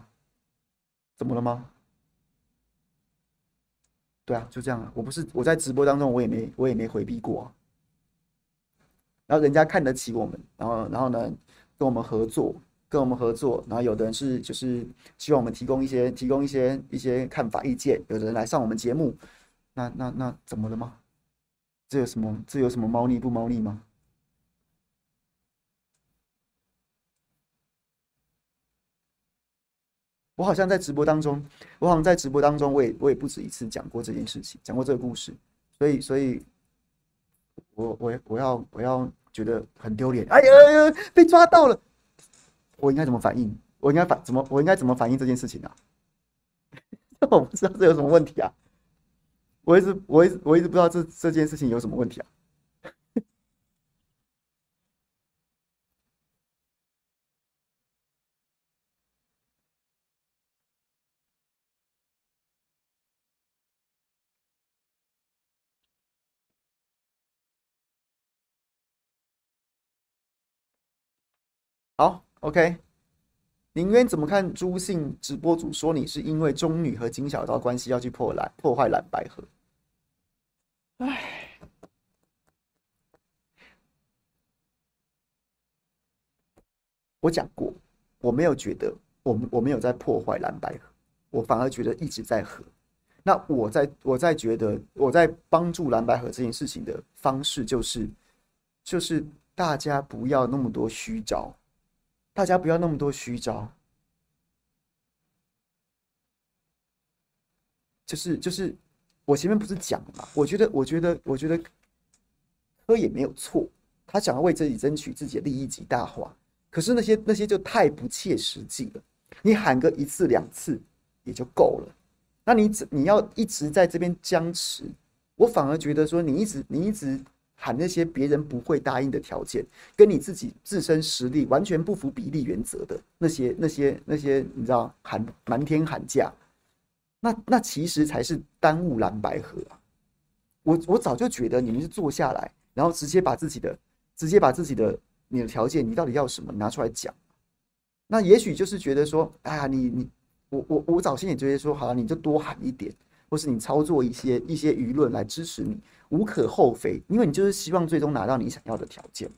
[SPEAKER 1] 怎么了吗？对啊，就这样啊。我不是我在直播当中，我也没我也没回避过啊。然后人家看得起我们，然后然后呢，跟我们合作，跟我们合作。然后有的人是就是希望我们提供一些提供一些一些看法意见，有的人来上我们节目，那那那怎么了吗？这有什么这有什么猫腻不猫腻吗？我好像在直播当中，我好像在直播当中，我也我也不止一次讲过这件事情，讲过这个故事，所以所以，我我我要我要觉得很丢脸，哎呀呀，被抓到了，我应该怎么反应？我应该反怎么？我应该怎么反应这件事情啊？我不知道这有什么问题啊！我一直我一直我一直不知道这这件事情有什么问题啊！好，OK。林渊怎么看朱姓直播主说你是因为中女和金小刀关系要去破烂破坏蓝白合？哎，我讲过，我没有觉得我们我没有在破坏蓝白合，我反而觉得一直在合。那我在我在觉得我在帮助蓝白合这件事情的方式，就是就是大家不要那么多虚招。大家不要那么多虚招，就是就是，我前面不是讲了吗？我觉得，我觉得，我觉得柯也没有错，他想要为自己争取自己的利益极大化。可是那些那些就太不切实际了。你喊个一次两次也就够了，那你你要一直在这边僵持，我反而觉得说你一直你一直。喊那些别人不会答应的条件，跟你自己自身实力完全不符比例原则的那些、那些、那些，你知道喊满天喊价，那那其实才是耽误蓝白合啊！我我早就觉得你们是坐下来，然后直接把自己的、直接把自己的你的条件，你到底要什么拿出来讲。那也许就是觉得说，哎呀，你你我我我早先也觉得说，好，你就多喊一点。或是你操作一些一些舆论来支持你，无可厚非，因为你就是希望最终拿到你想要的条件，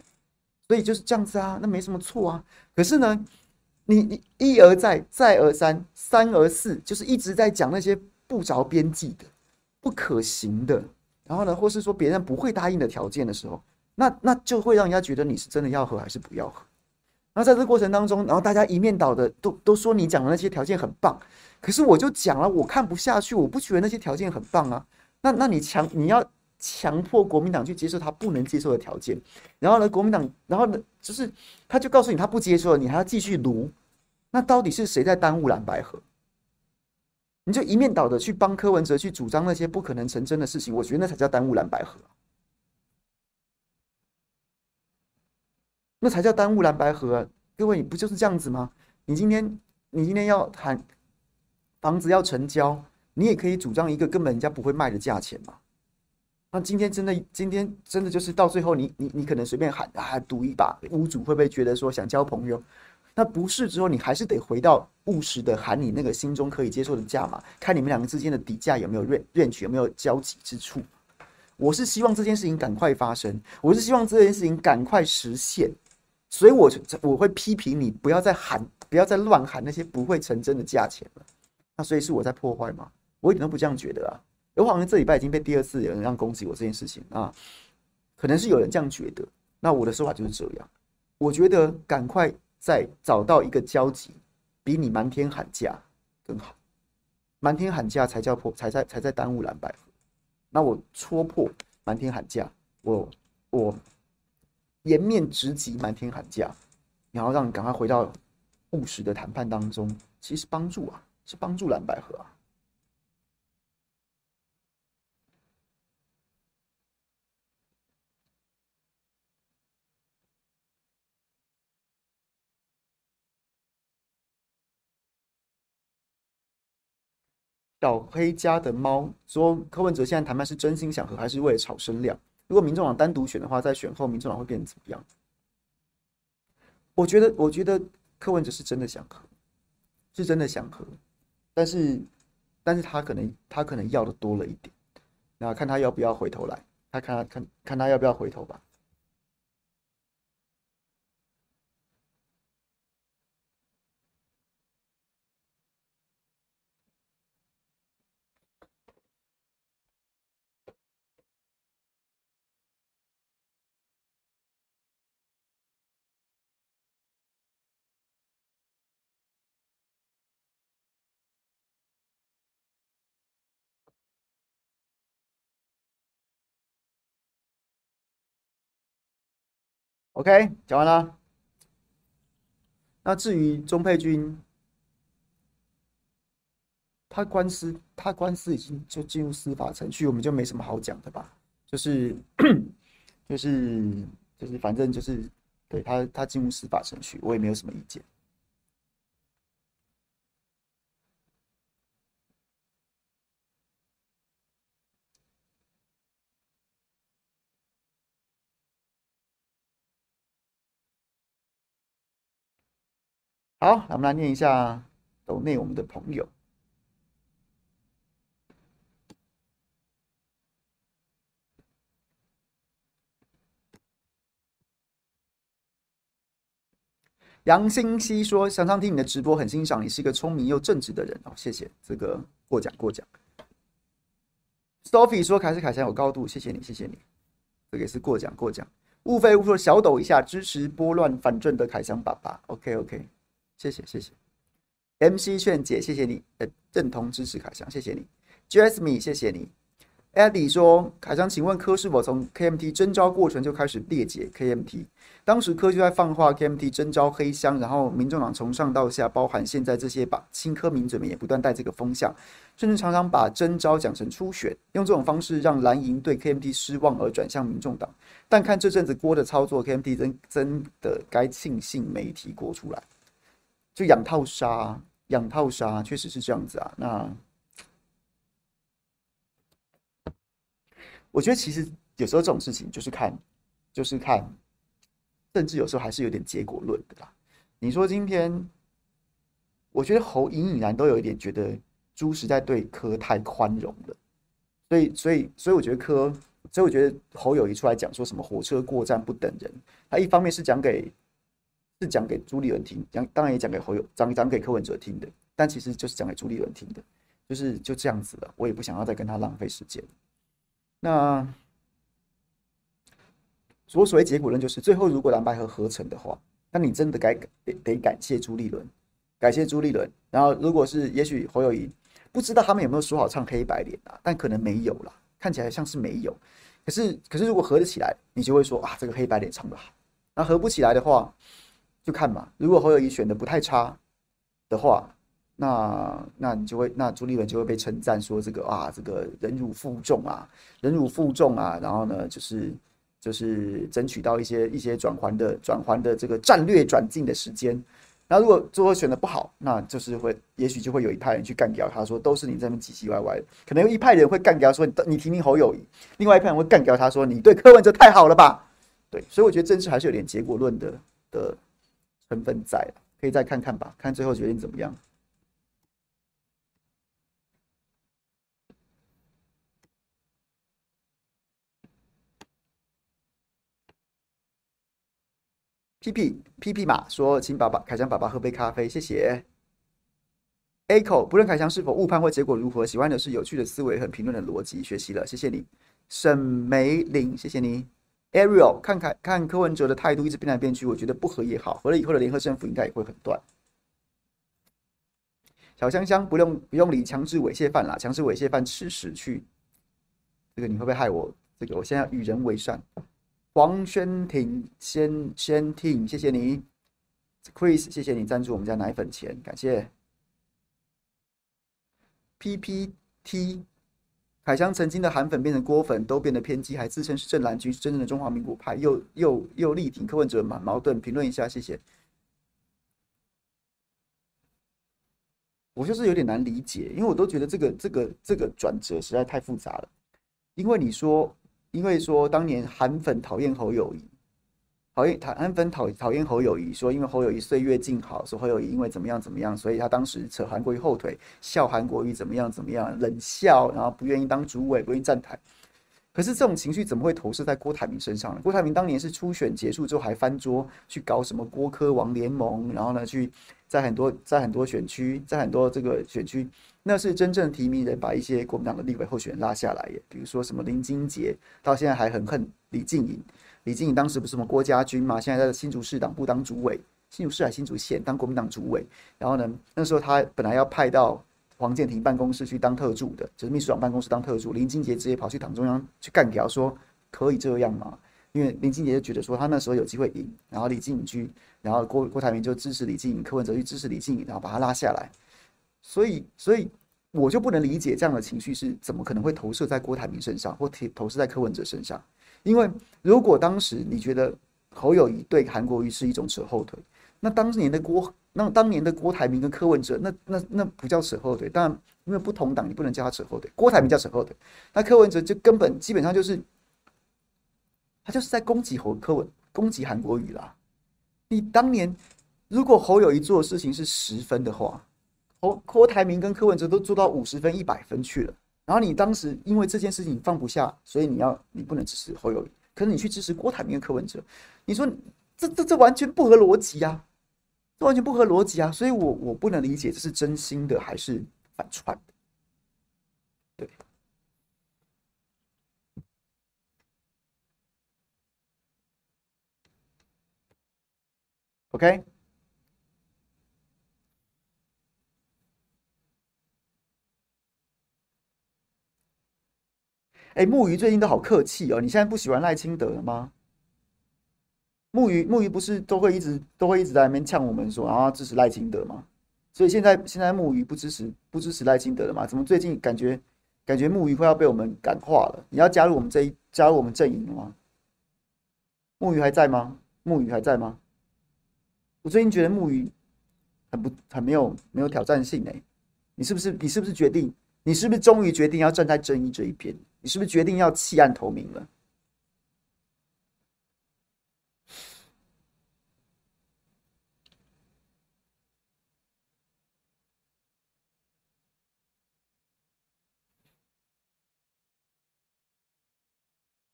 [SPEAKER 1] 所以就是这样子啊，那没什么错啊。可是呢，你你一而再，再而三，三而四，就是一直在讲那些不着边际的、不可行的，然后呢，或是说别人不会答应的条件的时候，那那就会让人家觉得你是真的要和还是不要和。然后在这过程当中，然后大家一面倒的都都说你讲的那些条件很棒，可是我就讲了，我看不下去，我不觉得那些条件很棒啊。那那你强你要强迫国民党去接受他不能接受的条件，然后呢，国民党然后呢，就是他就告诉你他不接受了，你还要继续卢，那到底是谁在耽误蓝白合？你就一面倒的去帮柯文哲去主张那些不可能成真的事情，我觉得那才叫耽误蓝白合。那才叫耽误蓝白合啊，各位，你不就是这样子吗？你今天，你今天要谈房子要成交，你也可以主张一个根本人家不会卖的价钱嘛。那今天真的，今天真的就是到最后你，你你可能随便喊啊，赌一把，屋主会不会觉得说想交朋友？那不是之后，你还是得回到务实的喊你那个心中可以接受的价码，看你们两个之间的底价有没有认认取有没有交集之处。我是希望这件事情赶快发生，我是希望这件事情赶快实现。所以，我我会批评你，不要再喊，不要再乱喊那些不会成真的价钱了。那所以是我在破坏吗？我一点都不这样觉得啊。我好像这礼拜已经被第二次有人让攻击我这件事情啊，可能是有人这样觉得。那我的说法就是这样。我觉得赶快再找到一个交集，比你瞒天喊价更好。瞒天喊价才叫破，才在才在耽误蓝白合。那我戳破瞒天喊价，我我。颜面直击，瞒天喊价，然后让你赶快回到务实的谈判当中，其实帮助啊，是帮助蓝百合啊。小黑家的猫说：“柯文哲现在谈判是真心想和，还是为了炒声量？”如果民众党单独选的话，在选后民众党会变成怎么样？我觉得，我觉得柯文哲是真的想和，是真的想和，但是，但是他可能他可能要的多了一点，那看他要不要回头来，他看他看看他要不要回头吧。OK，讲完了。那至于钟佩君，他官司他官司已经就进入司法程序，我们就没什么好讲的吧？就是就是就是，反正就是对他他进入司法程序，我也没有什么意见。好，那我们来念一下抖内我们的朋友。杨新熙说：“常常听你的直播，很欣赏你，是一个聪明又正直的人。”哦，谢谢这个过奖过奖。Sophie 说：“凯是凯翔有高度，谢谢你，谢谢你。”这个也是过奖过奖。误飞误说：“小抖一下，支持拨乱反正的凯翔爸爸。”OK OK。谢谢谢谢，MC 劝解，谢谢你，呃，认同支持凯翔，谢谢你，Jasmine，谢谢你，Eddie 说，凯翔，请问柯是否从 KMT 征召过程就开始裂解 KMT？当时柯就在放话 KMT 征召黑箱，然后民众党从上到下，包含现在这些把亲柯名嘴们也不断带这个风向，甚至常常把征召讲成初选，用这种方式让蓝营对 KMT 失望而转向民众党。但看这阵子郭的操作，KMT 真真的该庆幸没提郭出来。就养套杀，养套杀，确实是这样子啊。那我觉得其实有时候这种事情就是看，就是看，甚至有时候还是有点结果论的啦。你说今天，我觉得侯隐隐然都有一点觉得，朱实在对柯太宽容了，所以所以所以我觉得柯，所以我觉得侯友宜出来讲说什么火车过站不等人，他一方面是讲给是讲给朱立伦听，讲当然也讲给侯友讲讲给柯文哲听的，但其实就是讲给朱立伦听的，就是就这样子了，我也不想要再跟他浪费时间。那所所谓结果论就是，最后如果蓝白合合成的话，那你真的该得得感谢朱立伦，感谢朱立伦。然后如果是也许侯友宜不知道他们有没有说好唱黑白脸啊，但可能没有啦，看起来像是没有。可是可是如果合得起来，你就会说啊，这个黑白脸唱得好。那合不起来的话，就看嘛。如果侯友宜选的不太差的话，那那你就会那朱立伦就会被称赞说这个啊，这个忍辱负重啊，忍辱负重啊。然后呢，就是。就是争取到一些一些转环的转环的这个战略转进的时间，然后如果最后选的不好，那就是会也许就会有一派人去干掉他说都是你这边唧唧歪歪，可能有一派人会干掉说你提名侯友宜，另外一派人会干掉他说你对柯文哲太好了吧？对，所以我觉得政治还是有点结果论的的成分在，可以再看看吧，看最后决定怎么样。P P P P 马说：“请爸爸凯翔爸爸喝杯咖啡，谢谢。” Echo 不论凯翔是否误判或结果如何，喜欢的是有趣的思维和评论的逻辑，学习了，谢谢你。沈梅林，谢谢你。Ariel 看看看柯文哲的态度一直变来变去，我觉得不合也好，合了以后的联合政府应该也会很断。小香香不用不用理强制猥亵犯啦，强制猥亵犯吃屎去。这个你会不会害我？这个我现在要与人为善。黄轩婷，先先听，谢谢你，Chris，谢谢你赞助我们家奶粉钱，感谢。PPT，凯翔曾经的韩粉变成郭粉，都变得偏激，还自称是正蓝军，是真正的中华民国派，又又又力挺柯文哲，蛮矛盾。评论一下，谢谢。我就是有点难理解，因为我都觉得这个这个这个转折实在太复杂了，因为你说。因为说当年韩粉讨厌侯友谊，讨厌讨安粉讨讨厌侯友谊，说因为侯友谊岁月静好，说侯友谊因为怎么样怎么样，所以他当时扯韩国瑜后腿，笑韩国瑜怎么样怎么样，冷笑，然后不愿意当主委，不愿意站台。可是这种情绪怎么会投射在郭台铭身上呢？郭台铭当年是初选结束之后还翻桌去搞什么郭科王联盟，然后呢去在很多在很多选区，在很多这个选区。那是真正提名人把一些国民党的立委候选人拉下来耶，比如说什么林金杰，到现在还很恨李静颖。李金颖当时不是什么郭家军嘛，现在在新竹市党部当主委，新竹市还新竹县当国民党主委。然后呢，那时候他本来要派到黄建庭办公室去当特助的，就是秘书长办公室当特助。林金杰直接跑去党中央去干掉，说可以这样吗？因为林金杰就觉得说他那时候有机会赢，然后李金颖去，然后郭郭台铭就支持李金颖，柯文哲去支持李金颖，然后把他拉下来。所以，所以我就不能理解这样的情绪是怎么可能会投射在郭台铭身上，或投投射在柯文哲身上。因为如果当时你觉得侯友谊对韩国瑜是一种扯后腿，那当年的郭，那当年的郭台铭跟柯文哲，那那那不叫扯后腿。当然，因为不同党，你不能叫他扯后腿。郭台铭叫扯后腿，那柯文哲就根本基本上就是，他就是在攻击侯柯文，攻击韩国瑜啦。你当年如果侯友谊做的事情是十分的话，侯郭台铭跟柯文哲都做到五十分、一百分去了，然后你当时因为这件事情放不下，所以你要你不能支持侯友，可是你去支持郭台铭跟柯文哲，你说这这这完全不合逻辑呀，这完全不合逻辑啊！所以我我不能理解这是真心的还是反串的，对，OK。哎，木鱼最近都好客气哦。你现在不喜欢赖清德了吗？木鱼，木鱼不是都会一直都会一直在那边呛我们说，然后支持赖清德吗？所以现在现在木鱼不支持不支持赖清德了吗？怎么最近感觉感觉木鱼快要被我们感化了？你要加入我们这一加入我们阵营了吗？木鱼还在吗？木鱼还在吗？我最近觉得木鱼很不很没有没有挑战性哎。你是不是你是不是决定你是不是终于决定要站在正义这一边？你是不是决定要弃暗投明了？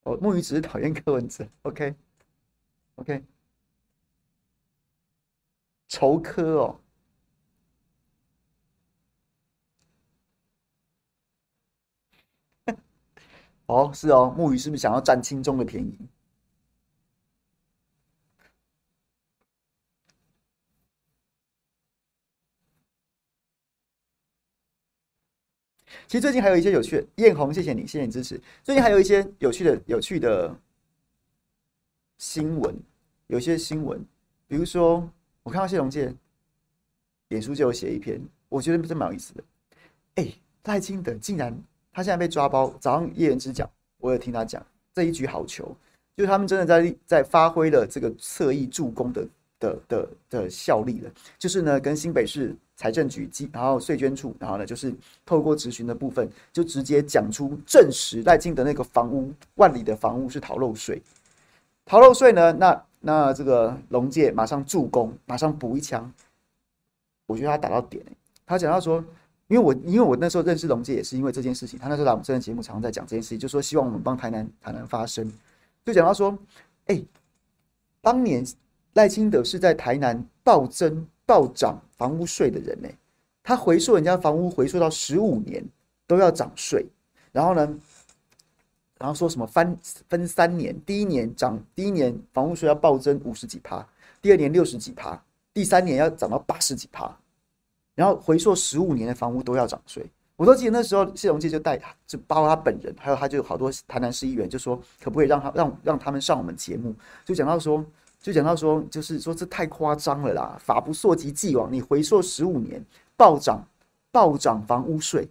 [SPEAKER 1] 哦木鱼只是讨厌刻文字 okok 愁磕哦。哦是哦，木鱼是不是想要占亲中的便宜？其实最近还有一些有趣的，艳红，谢谢你，谢谢你支持。最近还有一些有趣的、有趣的新闻，有些新闻，比如说，我看到谢龙介脸书就有写一篇，我觉得真蛮有意思的。哎，赖清德竟然他现在被抓包，早上叶元之讲，我有听他讲这一局好球，就是他们真的在在发挥了这个侧翼助攻的的的的效力了，就是呢跟新北市。财政局及然后税捐处，然后呢，就是透过质询的部分，就直接讲出证实赖清德那个房屋万里的房屋是逃漏税，逃漏税呢，那那这个龙介马上助攻，马上补一枪，我觉得他打到点，他讲到说，因为我因为我那时候认识龙介也是因为这件事情，他那时候来我们这个节目常常在讲这件事情，就说希望我们帮台南台南发声，就讲到说，哎，当年赖清德是在台南暴增。暴涨房屋税的人呢，他回溯人家房屋回溯到十五年都要涨税，然后呢，然后说什么分分三年，第一年涨，第一年房屋税要暴增五十几趴，第二年六十几趴，第三年要涨到八十几趴，然后回溯十五年的房屋都要涨税。我都记得那时候谢龙介就带就包括他本人，还有他就好多台南市议员就说，可不可以让他让让他们上我们节目，就讲到说。就讲到说，就是说这太夸张了啦！法不溯及既往，你回溯十五年暴涨暴涨房屋税，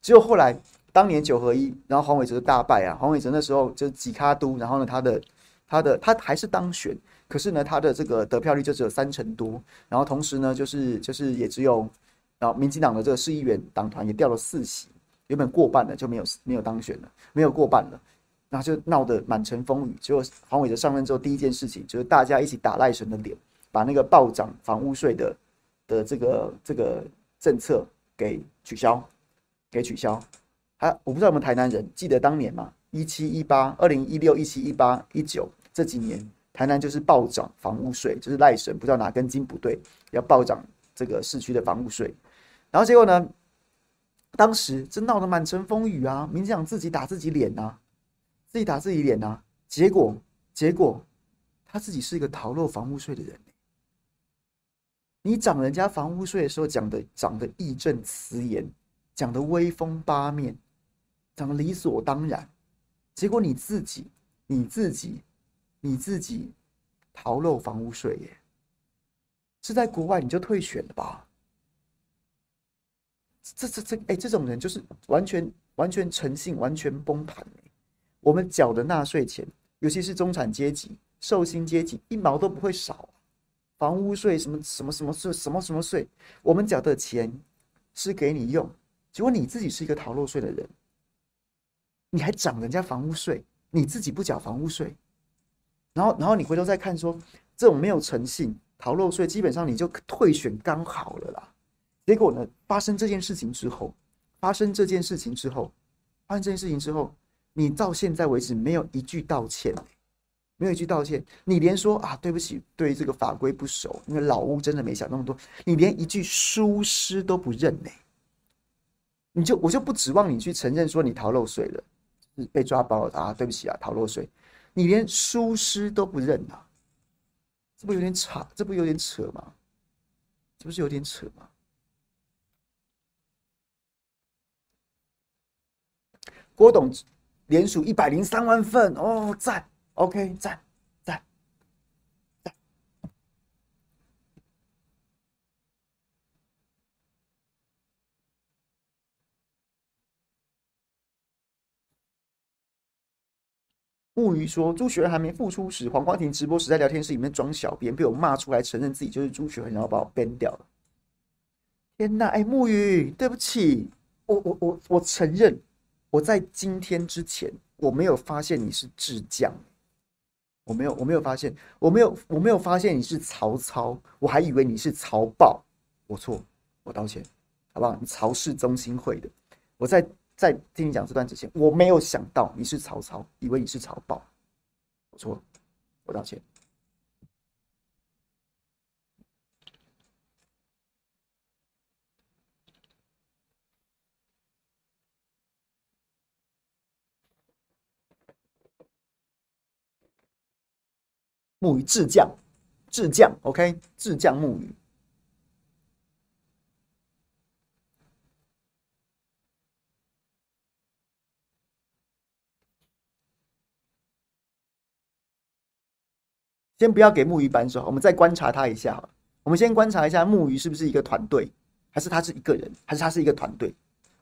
[SPEAKER 1] 只有后来当年九合一，然后黄伟哲大败啊！黄伟哲那时候就几卡都，然后呢，他的他的他还是当选，可是呢，他的这个得票率就只有三成多，然后同时呢，就是就是也只有，然后民进党的这个市议员党团也掉了四席，原本过半了就没有没有当选了，没有过半了。然后就闹得满城风雨。结果黄伟哲上任之后，第一件事情就是大家一起打赖神的脸，把那个暴涨房屋税的的这个这个政策给取消，给取消。还我不知道我们台南人记得当年嘛，一七一八、二零一六、一七一八、一九这几年，台南就是暴涨房屋税，就是赖神不知道哪根筋不对，要暴涨这个市区的房屋税。然后结果呢，当时真闹得满城风雨啊，民进党自己打自己脸啊。自己打自己脸呐，结果结果他自己是一个逃漏房屋税的人。你涨人家房屋税的时候讲的讲的义正辞严，讲的威风八面，讲的理所当然，结果你自己你自己你自己逃漏房屋税耶，是在国外你就退选了吧？这这这哎，这种人就是完全完全诚信完全崩盘。我们缴的纳税钱，尤其是中产阶级、受薪阶级，一毛都不会少。房屋税什么什么什么税，什么什么税，我们缴的钱是给你用。结果你自己是一个逃漏税的人，你还涨人家房屋税，你自己不缴房屋税，然后然后你回头再看说，这种没有诚信、逃漏税，基本上你就退选刚好了啦。结果呢，发生这件事情之后，发生这件事情之后，发生这件事情之后。你到现在为止没有一句道歉，没有一句道歉，你连说啊对不起，对这个法规不熟，因为老屋真的没想那么多，你连一句疏失都不认呢？你就我就不指望你去承认说你逃漏税了，被抓包了啊，对不起啊，逃漏税，你连疏失都不认啊，这不有点扯？这不有点扯吗？这不是有点扯吗？郭董。连署一百零三万份哦，赞，OK，赞，赞。木鱼说：“朱学恒还没复出时，黄光庭直播时在聊天室里面装小编，被我骂出来，承认自己就是朱学恒，然后把我 ban 掉了。”天哪，哎，木鱼，对不起，我我我我承认。我在今天之前，我没有发现你是智将，我没有，我没有发现，我没有，我没有发现你是曹操，我还以为你是曹豹，我错，我道歉，好不好？你曹氏中心会的，我在在听你讲这段之前，我没有想到你是曹操，以为你是曹豹。我错了，我道歉。木鱼智将，智将，OK，智将木鱼。先不要给木鱼扳手，我们再观察他一下。我们先观察一下木鱼是不是一个团队，还是他是一个人，还是他是一个团队？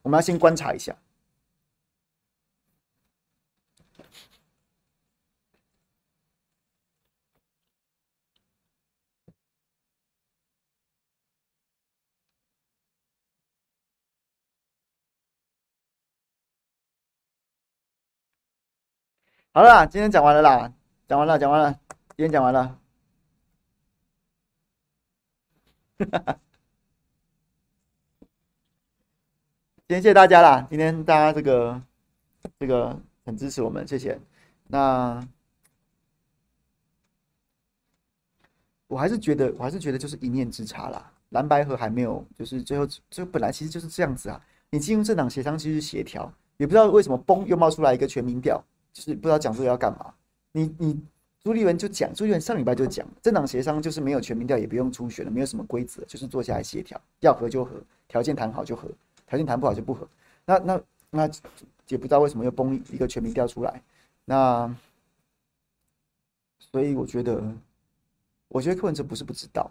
[SPEAKER 1] 我们要先观察一下。好了啦，今天讲完了啦，讲完了，讲完了。今天讲完了，今天谢谢大家啦！今天大家这个这个很支持我们，谢谢。那我还是觉得，我还是觉得就是一念之差啦。蓝白合还没有，就是最后就本来其实就是这样子啊。你进入政党协商其实协调，也不知道为什么嘣又冒出来一个全民调，就是不知道讲这个要干嘛。你你。朱立伦就讲，朱立伦上礼拜就讲，政党协商就是没有全民调，也不用初选了，没有什么规则，就是坐下来协调，要合就合，条件谈好就合，条件谈不好就不合。那那那也不知道为什么又崩一个全民调出来。那所以我觉得，我觉得柯文哲不是不知道，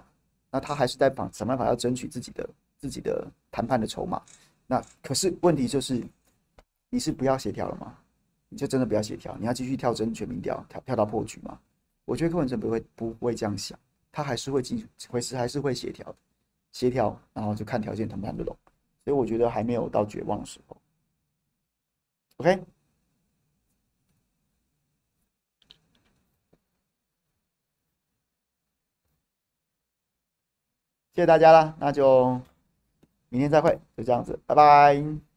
[SPEAKER 1] 那他还是在想想办法要争取自己的自己的谈判的筹码。那可是问题就是，你是不要协调了吗？就真的不要协调，你要继续跳针全民调，跳跳到破局吗？我觉得柯文哲不会不会这样想，他还是会继续，会是还是会协调，协调，然后就看条件谈不谈得拢。所以我觉得还没有到绝望的时候。OK，谢谢大家了，那就明天再会，就这样子，拜拜。